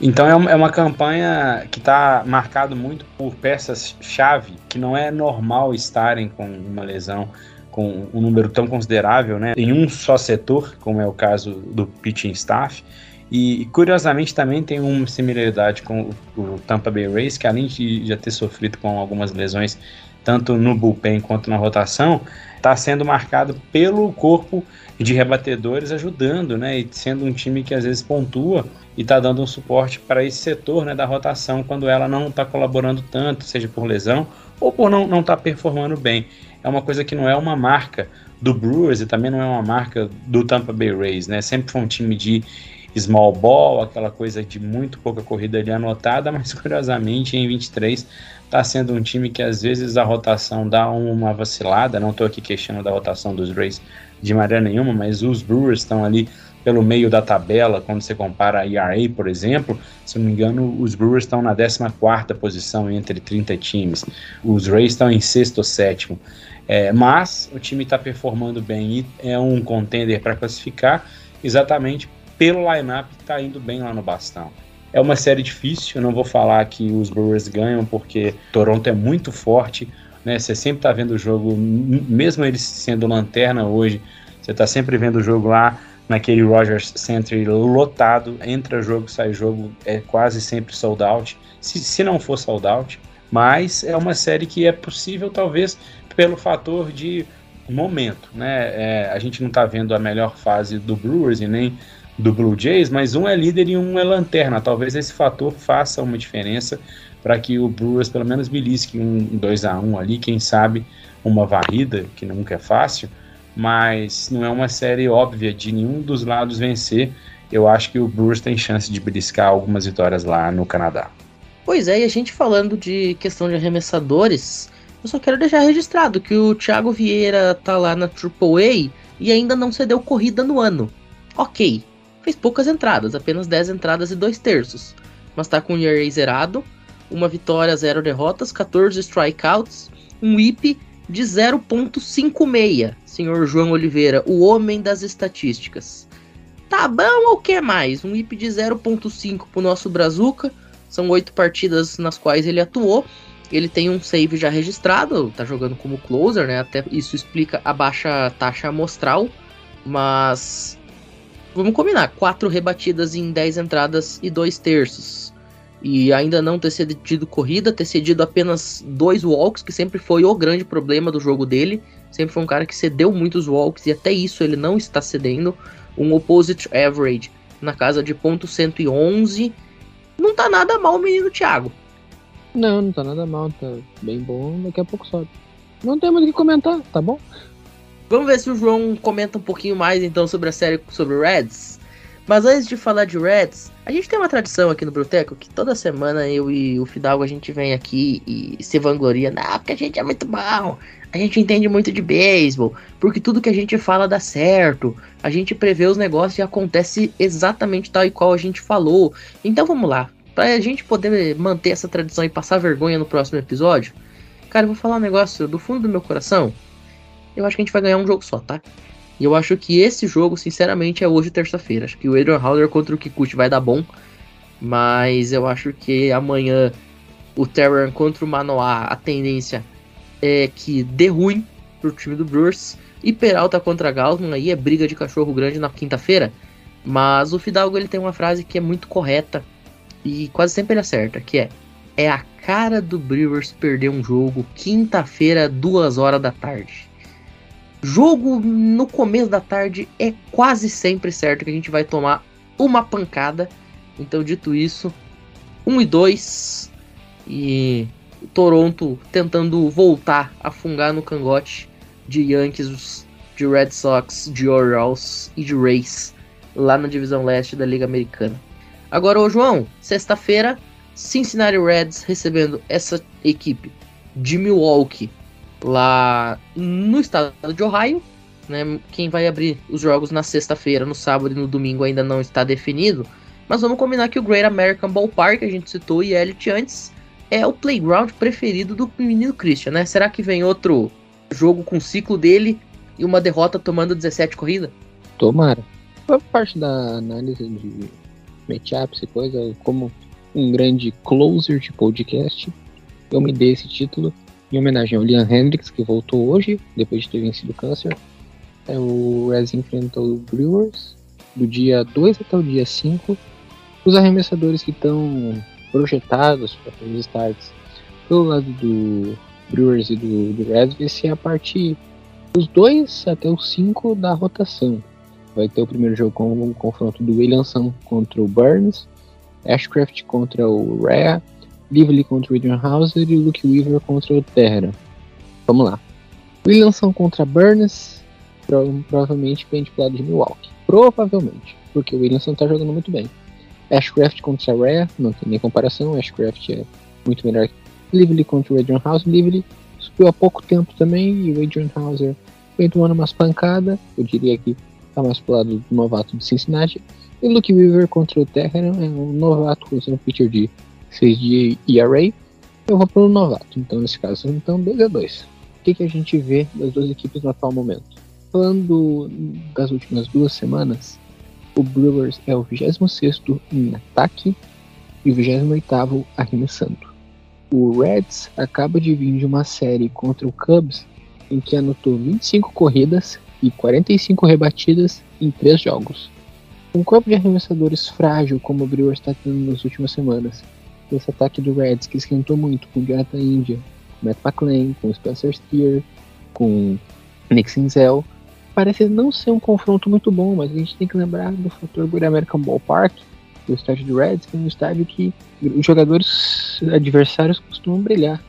Então é uma, é uma campanha que está marcado muito por peças-chave que não é normal estarem com uma lesão com um número tão considerável né, em um só setor, como é o caso do pitching staff. E curiosamente também tem uma similaridade com o, Tampa Bay Rays, que além de já ter sofrido com algumas lesões tanto no bullpen quanto na rotação, está sendo marcado pelo corpo de rebatedores ajudando, né, e sendo um time que às vezes pontua e está dando um suporte para esse setor né, da rotação quando ela não está colaborando tanto, seja por lesão ou por não estar tá performando bem. É uma coisa que não é uma marca do Brewers e também não é uma marca do Tampa Bay Rays, né? Sempre foi um time de small ball, aquela coisa de muito pouca corrida ali anotada, mas curiosamente em 23 está sendo um time que às vezes a rotação dá uma vacilada. Não estou aqui questionando a rotação dos Rays de maneira nenhuma, mas os Brewers estão ali pelo meio da tabela, quando você compara a ERA, por exemplo, se não me engano, os Brewers estão na 14 posição entre 30 times, os Rays estão em sexto ou sétimo. É, mas o time está performando bem e é um contender para classificar, exatamente pelo lineup está indo bem lá no bastão. É uma série difícil, não vou falar que os Brewers ganham, porque Toronto é muito forte, né? Você sempre está vendo o jogo, mesmo eles sendo lanterna hoje, você está sempre vendo o jogo lá naquele Rogers Center lotado, entra jogo, sai jogo, é quase sempre sold out, se, se não for sold out, mas é uma série que é possível talvez pelo fator de momento, né? É, a gente não está vendo a melhor fase do Brewers e nem do Blue Jays, mas um é líder e um é lanterna. Talvez esse fator faça uma diferença para que o Brewers pelo menos belisque um 2 a 1 ali, quem sabe uma varrida, que nunca é fácil, mas não é uma série óbvia de nenhum dos lados vencer. Eu acho que o Brewers tem chance de beliscar algumas vitórias lá no Canadá. Pois é, e a gente falando de questão de arremessadores, eu só quero deixar registrado que o Thiago Vieira tá lá na AAA e ainda não cedeu corrida no ano. Ok, fez poucas entradas, apenas 10 entradas e 2 terços, mas tá com o ERA zerado, uma vitória, zero derrotas, 14 strikeouts, um whip de 0.56, senhor João Oliveira, o homem das estatísticas. Tá bom ou que mais? Um IP de 0.5 pro nosso Brazuca. São oito partidas nas quais ele atuou. Ele tem um save já registrado, tá jogando como closer, né? Até isso explica a baixa taxa amostral, mas vamos combinar, quatro rebatidas em 10 entradas e dois terços. E ainda não ter cedido corrida, ter cedido apenas dois walks, que sempre foi o grande problema do jogo dele. Sempre foi um cara que cedeu muitos walks e até isso ele não está cedendo. Um opposite average na casa de ponto .111. Não tá nada mal o menino Thiago. Não, não tá nada mal, tá bem bom, daqui a pouco sobe. Não tem muito o que comentar, tá bom? Vamos ver se o João comenta um pouquinho mais então sobre a série sobre Reds. Mas antes de falar de Reds, a gente tem uma tradição aqui no Broteco que toda semana eu e o Fidalgo a gente vem aqui e se vangloria. Não, porque a gente é muito bom, a gente entende muito de beisebol, porque tudo que a gente fala dá certo, a gente prevê os negócios e acontece exatamente tal e qual a gente falou. Então vamos lá, para a gente poder manter essa tradição e passar vergonha no próximo episódio. Cara, eu vou falar um negócio do fundo do meu coração. Eu acho que a gente vai ganhar um jogo só, tá? E eu acho que esse jogo, sinceramente, é hoje terça-feira. Acho que o Adrian Howler contra o Kikuchi vai dar bom. Mas eu acho que amanhã o Terran contra o Manoá, a tendência é que dê ruim pro time do Brewers. E Peralta contra Gaussman aí é briga de cachorro grande na quinta-feira. Mas o Fidalgo ele tem uma frase que é muito correta e quase sempre ele acerta, que é é a cara do Brewers perder um jogo quinta-feira, duas horas da tarde. Jogo no começo da tarde é quase sempre certo que a gente vai tomar uma pancada. Então, dito isso, 1 um e 2 e Toronto tentando voltar a fungar no cangote de Yankees, de Red Sox, de Orioles e de Rays lá na divisão leste da Liga Americana. Agora, ô João, sexta-feira, Cincinnati Reds recebendo essa equipe de Milwaukee lá no estado de Ohio. Né? Quem vai abrir os jogos na sexta-feira, no sábado e no domingo ainda não está definido. Mas vamos combinar que o Great American Ballpark, a gente citou e Elliot antes, é o playground preferido do menino Christian, né? Será que vem outro jogo com o ciclo dele e uma derrota tomando 17 corridas? Tomara. Foi parte da análise de matchups e coisa, como um grande closer de podcast, eu me dei esse título em homenagem ao Liam Hendricks, que voltou hoje, depois de ter vencido o câncer. É, o Reds enfrentou o Brewers do dia 2 até o dia 5. Os arremessadores que estão projetados para os starts pelo lado do Brewers e do, do Reds vai ser a partir dos 2 até os 5 da rotação. Vai ter o primeiro jogo com o confronto do Williamson contra o Burns, Ashcraft contra o Rhea, Lively contra o Adrian Hauser e Luke Weaver contra o Terra. Vamos lá. Williamson contra Burns, prova provavelmente vem de lado de Milwaukee. Provavelmente, porque o Williamson tá jogando muito bem. Ashcraft contra Rhea, não tem nem comparação, Ashcraft é muito melhor. Lively contra o Adrian Hauser, Lively subiu há pouco tempo também e o Adrian Hauser vem tomando umas pancadas, eu diria que tá mais pro lado do novato de Cincinnati. E Luke Weaver contra o Terra é um novato com um pitcher de 6 de ERA. Eu vou pelo novato, então nesse caso, então 2 a 2 O que, que a gente vê das duas equipes no atual momento? Falando das últimas duas semanas, o Brewers é o 26 em ataque e o 28 arremessando. O Reds acaba de vir de uma série contra o Cubs em que anotou 25 corridas e 45 rebatidas em 3 jogos. Um corpo de arremessadores frágil como o Brewers está tendo nas últimas semanas. Esse ataque do Reds que esquentou muito com o Jonathan India, Matt McLean, com Spencer Steer, com Nick Sinzel. Parece não ser um confronto muito bom, mas a gente tem que lembrar do fator Good American Ballpark, do estádio do Reds, que é um estádio que os jogadores adversários costumam brilhar.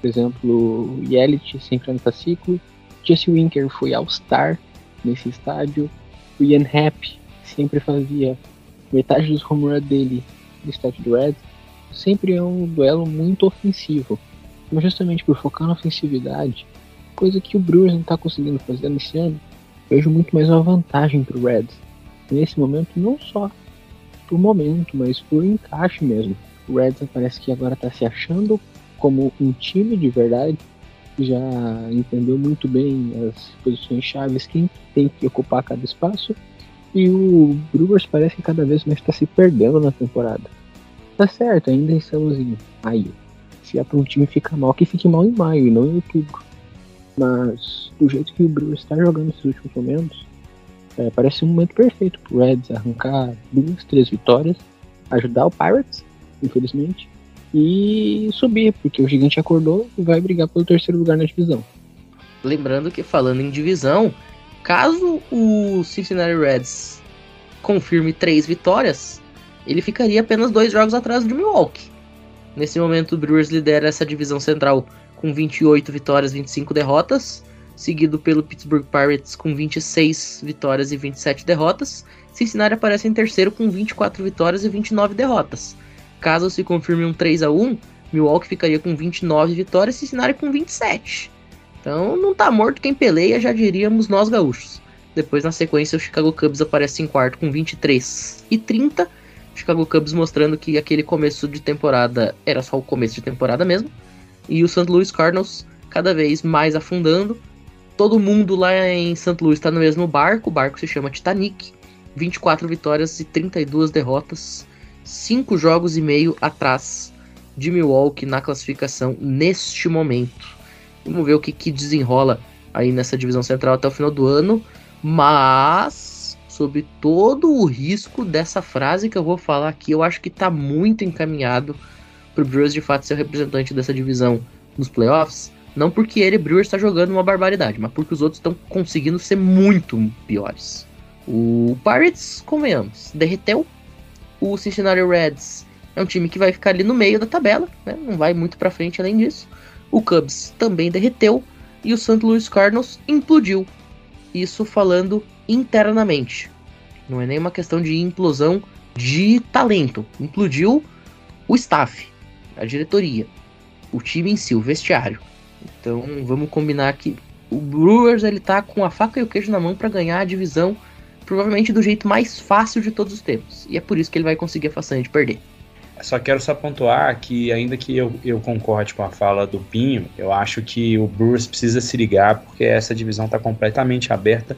Por exemplo, o Yelich sempre anota ciclo, Jesse Winker foi All-Star nesse estádio, o Ian Happ sempre fazia metade dos home dele no estádio do Reds, sempre é um duelo muito ofensivo. Mas justamente por focar na ofensividade, coisa que o Brewers não está conseguindo fazer nesse ano, vejo muito mais uma vantagem para o Reds. Nesse momento, não só por momento, mas por encaixe mesmo. O Reds parece que agora está se achando como um time de verdade, já entendeu muito bem as posições chaves, quem tem que ocupar cada espaço e o Brewers parece que cada vez mais está se perdendo na temporada. Tá certo, ainda estamos em maio. se é para um time ficar mal, que fique mal em maio e não em outubro. Mas do jeito que o Brewers está jogando nesses últimos momentos, é, parece um momento perfeito pro Reds arrancar duas, três vitórias, ajudar o Pirates, infelizmente, e subir, porque o gigante acordou e vai brigar pelo terceiro lugar na divisão. Lembrando que falando em divisão, caso o Cincinnati Reds confirme três vitórias, ele ficaria apenas dois jogos atrás de Milwaukee. Nesse momento, o Brewers lidera essa divisão central com 28 vitórias, 25 derrotas, seguido pelo Pittsburgh Pirates com 26 vitórias e 27 derrotas. Cincinnati aparece em terceiro com 24 vitórias e 29 derrotas. Caso se confirme um 3 a 1 Milwaukee ficaria com 29 vitórias e Cincinnati com 27. Então não tá morto quem peleia, já diríamos nós gaúchos. Depois, na sequência, o Chicago Cubs aparece em quarto com 23 e 30. Chicago Cubs mostrando que aquele começo de temporada era só o começo de temporada mesmo. E o St. Louis Cardinals cada vez mais afundando. Todo mundo lá em St. Louis está no mesmo barco, o barco se chama Titanic. 24 vitórias e 32 derrotas. 5 jogos e meio atrás de Milwaukee na classificação neste momento. Vamos ver o que, que desenrola aí nessa divisão central até o final do ano. Mas, sob todo o risco dessa frase que eu vou falar aqui, eu acho que está muito encaminhado para o Brewers de fato ser o representante dessa divisão nos playoffs. Não porque ele, Brewers, está jogando uma barbaridade, mas porque os outros estão conseguindo ser muito piores. O Pirates, convenhamos, derreteu. O Cincinnati Reds é um time que vai ficar ali no meio da tabela, né? não vai muito para frente além disso. O Cubs também derreteu e o St. Louis Cardinals implodiu. Isso falando internamente. Não é nem uma questão de implosão de talento. Implodiu o staff, a diretoria, o time em si, o vestiário. Então vamos combinar que o Brewers ele tá com a faca e o queijo na mão para ganhar a divisão, provavelmente do jeito mais fácil de todos os tempos. E é por isso que ele vai conseguir a façanha de perder. Só quero só pontuar que, ainda que eu, eu concorde com a fala do Pinho, eu acho que o Brewers precisa se ligar, porque essa divisão está completamente aberta,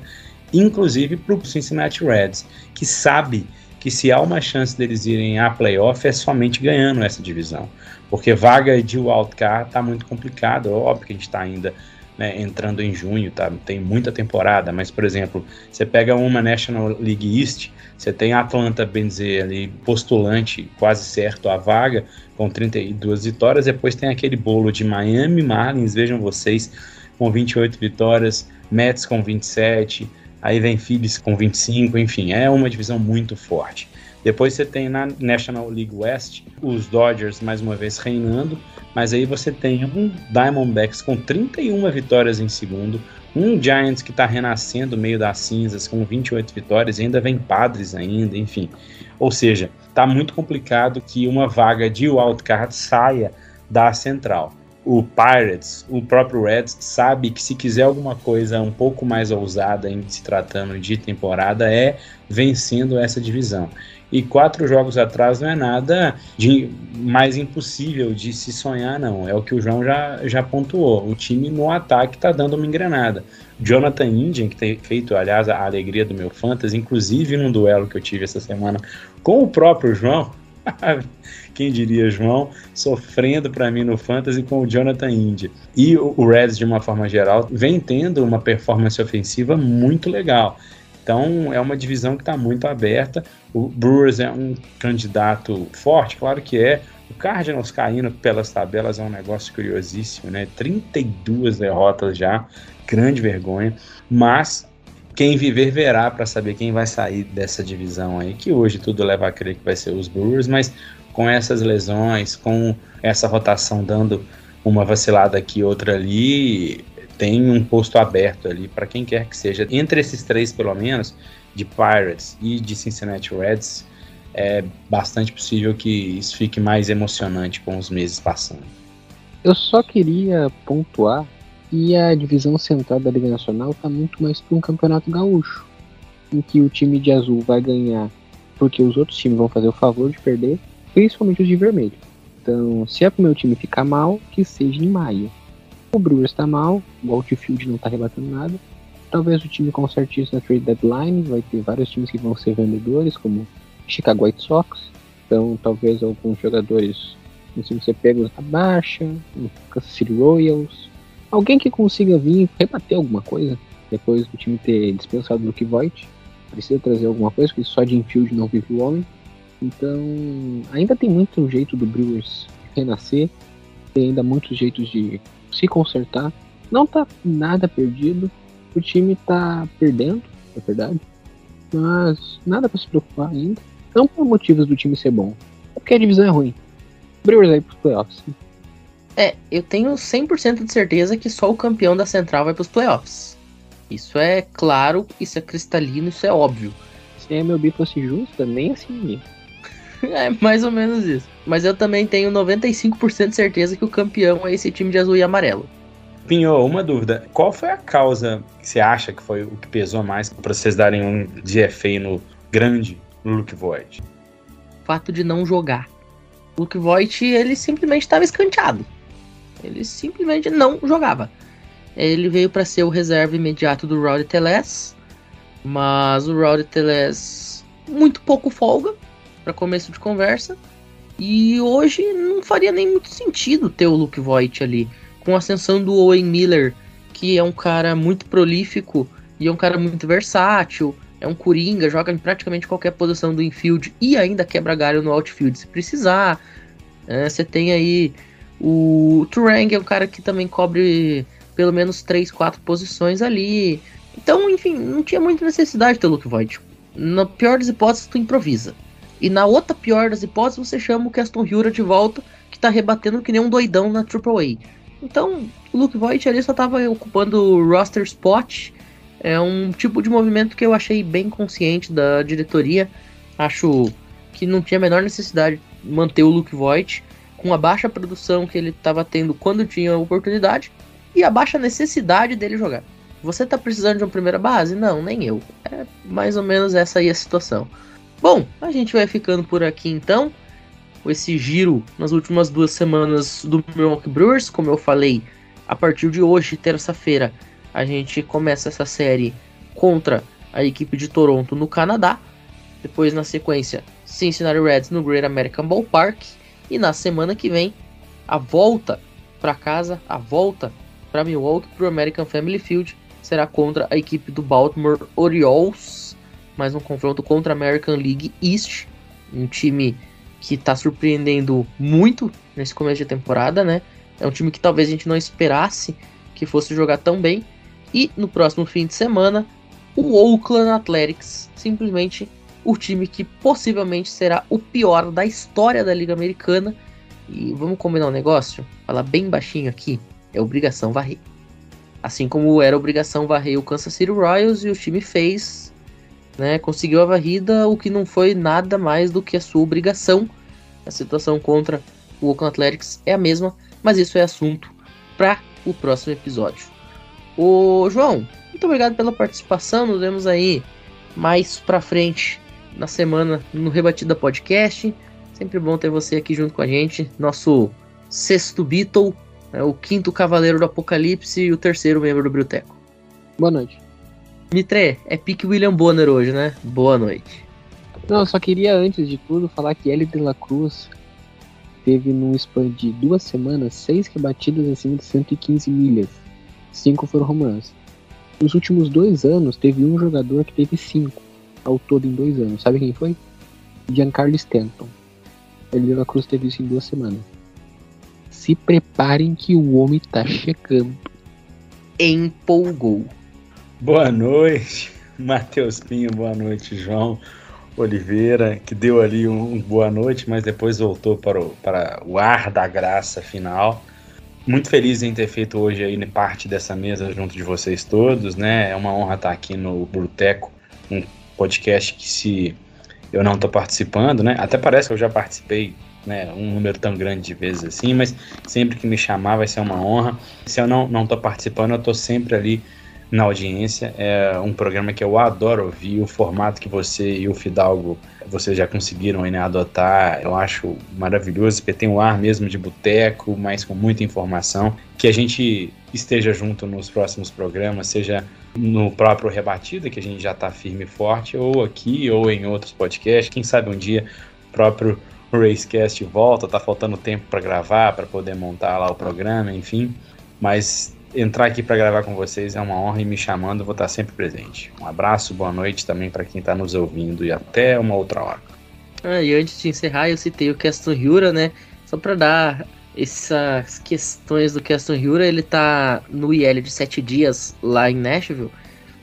inclusive para o Cincinnati Reds, que sabe que se há uma chance deles irem a playoff é somente ganhando essa divisão. Porque vaga de wildcard está muito complicado, é óbvio que a gente está ainda né, entrando em junho, tá? Tem muita temporada, mas, por exemplo, você pega uma National League East, você tem Atlanta, bem dizer, ali, postulante, quase certo a vaga, com 32 vitórias, depois tem aquele bolo de Miami Marlins, vejam vocês, com 28 vitórias, Mets com 27, aí vem Phillies com 25, enfim, é uma divisão muito forte. Depois você tem na National League West os Dodgers mais uma vez reinando, mas aí você tem um Diamondbacks com 31 vitórias em segundo, um Giants que está renascendo meio das cinzas com 28 vitórias, e ainda vem Padres ainda, enfim. Ou seja, está muito complicado que uma vaga de wildcard saia da central. O Pirates, o próprio Reds, sabe que se quiser alguma coisa um pouco mais ousada em se tratando de temporada é vencendo essa divisão. E quatro jogos atrás não é nada de mais impossível de se sonhar, não. É o que o João já, já pontuou. O time no ataque está dando uma engrenada. Jonathan Indian, que tem feito, aliás, a alegria do meu fantasy, inclusive num duelo que eu tive essa semana com o próprio João. Quem diria, João, sofrendo para mim no Fantasy com o Jonathan India. E o Reds, de uma forma geral, vem tendo uma performance ofensiva muito legal. Então é uma divisão que está muito aberta. O Brewers é um candidato forte, claro que é. O Cardinals caindo pelas tabelas é um negócio curiosíssimo, né? 32 derrotas já, grande vergonha. Mas quem viver verá para saber quem vai sair dessa divisão aí, que hoje tudo leva a crer que vai ser os Brewers, mas com essas lesões, com essa rotação dando uma vacilada aqui, outra ali, tem um posto aberto ali para quem quer que seja. Entre esses três, pelo menos, de Pirates e de Cincinnati Reds, é bastante possível que isso fique mais emocionante com os meses passando. Eu só queria pontuar que a divisão central da Liga Nacional está muito mais para um campeonato gaúcho, em que o time de azul vai ganhar porque os outros times vão fazer o favor de perder, principalmente os de vermelho. Então, se é para o meu time ficar mal, que seja em maio. O Brewers está mal, o outfield não está rebatendo nada. Talvez o time conserte isso na trade deadline. Vai ter vários times que vão ser vendedores, como Chicago White Sox. Então, talvez alguns jogadores Assim, você pega os Abaixa, o Kansas City Royals. Alguém que consiga vir rebater alguma coisa depois do time ter dispensado o Luke Voigt. Precisa trazer alguma coisa, porque só de infield não vive o homem. Então, ainda tem muito jeito do Brewers renascer. Tem ainda muitos jeitos de se consertar. Não tá nada perdido. O time tá perdendo, é verdade. Mas nada para se preocupar ainda. Não por motivos do time ser bom. É porque a divisão é ruim. Brewers aí pros playoffs. É, eu tenho 100% de certeza que só o campeão da Central vai pros playoffs. Isso é claro, isso é cristalino, isso é óbvio. Se a MLB fosse justa, nem assim. É mais ou menos isso. Mas eu também tenho 95% de certeza que o campeão é esse time de azul e amarelo. Pinho, uma dúvida. Qual foi a causa que você acha que foi o que pesou mais para vocês darem um DFA no grande Luke Void? O fato de não jogar. O Luke Voigt, ele simplesmente estava escanteado. Ele simplesmente não jogava. Ele veio para ser o reserva imediato do Rowdy Teles, mas o Rowdy Teles muito pouco folga para começo de conversa. E hoje não faria nem muito sentido ter o Luke Voigt ali com a ascensão do Owen Miller, que é um cara muito prolífico e é um cara muito versátil, é um coringa, joga em praticamente qualquer posição do infield e ainda quebra galho no outfield se precisar. É, você tem aí o Turang, é um cara que também cobre pelo menos 3, 4 posições ali. Então, enfim, não tinha muita necessidade de ter o Luke Voigt. Na pior das hipóteses, tu improvisa. E na outra pior das hipóteses, você chama o Keston Hura de volta, que tá rebatendo que nem um doidão na Triple A. Então, o Luke Voigt ali só estava ocupando o roster spot. É um tipo de movimento que eu achei bem consciente da diretoria. Acho que não tinha a menor necessidade de manter o Luke Voigt com a baixa produção que ele estava tendo quando tinha oportunidade e a baixa necessidade dele jogar. Você tá precisando de uma primeira base? Não, nem eu. É mais ou menos essa aí a situação. Bom, a gente vai ficando por aqui então esse giro nas últimas duas semanas do Milwaukee Brewers. Como eu falei, a partir de hoje, terça-feira, a gente começa essa série contra a equipe de Toronto no Canadá. Depois, na sequência, Cincinnati Reds no Great American Ballpark. E na semana que vem, a volta para casa, a volta para Milwaukee para o American Family Field será contra a equipe do Baltimore Orioles. Mais um confronto contra a American League East, um time que está surpreendendo muito nesse começo de temporada, né? É um time que talvez a gente não esperasse que fosse jogar tão bem. E no próximo fim de semana, o Oakland Athletics, simplesmente o time que possivelmente será o pior da história da Liga Americana. E vamos combinar um negócio? Falar bem baixinho aqui, é obrigação varrer. Assim como era obrigação varrer o Kansas City Royals e o time fez né, conseguiu a varrida, o que não foi nada mais do que a sua obrigação. A situação contra o Oakland Athletics é a mesma, mas isso é assunto para o próximo episódio. Ô João, muito obrigado pela participação. Nos vemos aí mais para frente na semana no Rebatida Podcast. Sempre bom ter você aqui junto com a gente, nosso sexto Beatle, né, o quinto Cavaleiro do Apocalipse e o terceiro membro do Biblioteco. Boa noite. Mitre, é pique William Bonner hoje, né? Boa noite. Não, eu só queria, antes de tudo, falar que L de la Cruz teve num span de duas semanas seis rebatidas acima de 115 milhas. Cinco foram home runs. Nos últimos dois anos, teve um jogador que teve cinco ao todo em dois anos. Sabe quem foi? Giancarlo Stanton. L de la Cruz teve isso em duas semanas. Se preparem que o homem tá chegando. Empolgou. Boa noite, Matheus Pinho, boa noite, João Oliveira, que deu ali um, boa noite, mas depois voltou para o, para o ar da graça final. Muito feliz em ter feito hoje aí parte dessa mesa junto de vocês todos, né? É uma honra estar aqui no Bruteco, um podcast que se eu não estou participando, né? Até parece que eu já participei, né? Um número tão grande de vezes assim, mas sempre que me chamar vai ser uma honra. Se eu não não estou participando, eu estou sempre ali na audiência. É um programa que eu adoro ouvir. O formato que você e o Fidalgo vocês já conseguiram né, adotar, eu acho maravilhoso, porque tem o ar mesmo de boteco, mas com muita informação. Que a gente esteja junto nos próximos programas, seja no próprio Rebatida, que a gente já está firme e forte, ou aqui, ou em outros podcasts. Quem sabe um dia o próprio Racecast volta, tá faltando tempo para gravar, para poder montar lá o programa, enfim. Mas entrar aqui para gravar com vocês é uma honra e me chamando, vou estar sempre presente. Um abraço, boa noite também para quem está nos ouvindo e até uma outra hora. Ah, e antes de encerrar, eu citei o Caston Hura, né? Só para dar essas questões do Caston Hura, ele tá no IL de 7 dias lá em Nashville,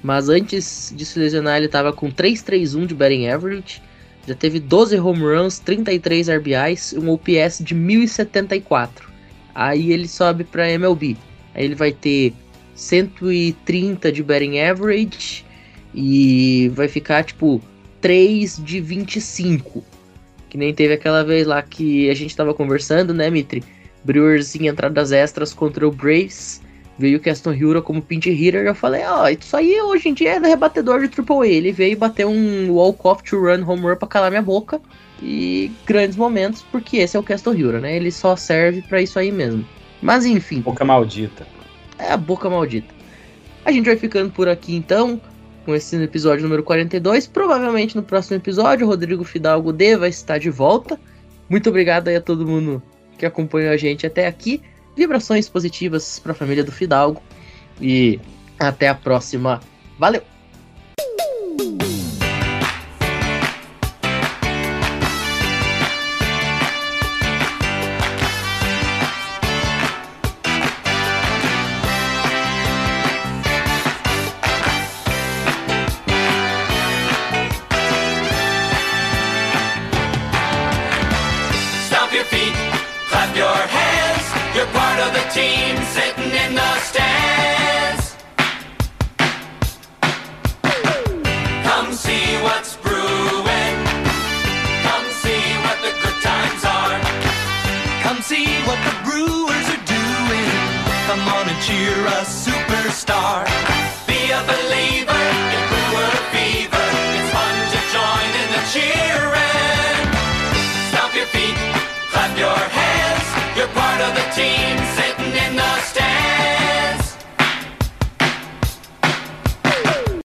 mas antes de se lesionar ele tava com 3.31 de batting average, já teve 12 home runs, 33 RBIs, um OPS de 1074. Aí ele sobe para MLB. Aí ele vai ter 130 de batting average e vai ficar tipo 3 de 25. Que nem teve aquela vez lá que a gente tava conversando, né, Mitri? Brewers em entradas extras contra o Braves. Veio o Caston Hura como pinch hitter. Eu falei, ó, oh, isso aí hoje em dia é rebatedor de Triple A. Ele veio bater um walk-off to run home run pra calar minha boca. E grandes momentos, porque esse é o Caston Hura, né? Ele só serve para isso aí mesmo. Mas enfim. Boca maldita. É a boca maldita. A gente vai ficando por aqui então com esse episódio número 42. Provavelmente no próximo episódio o Rodrigo Fidalgo deva estar de volta. Muito obrigado aí a todo mundo que acompanhou a gente até aqui. Vibrações positivas para a família do Fidalgo. E até a próxima. Valeu!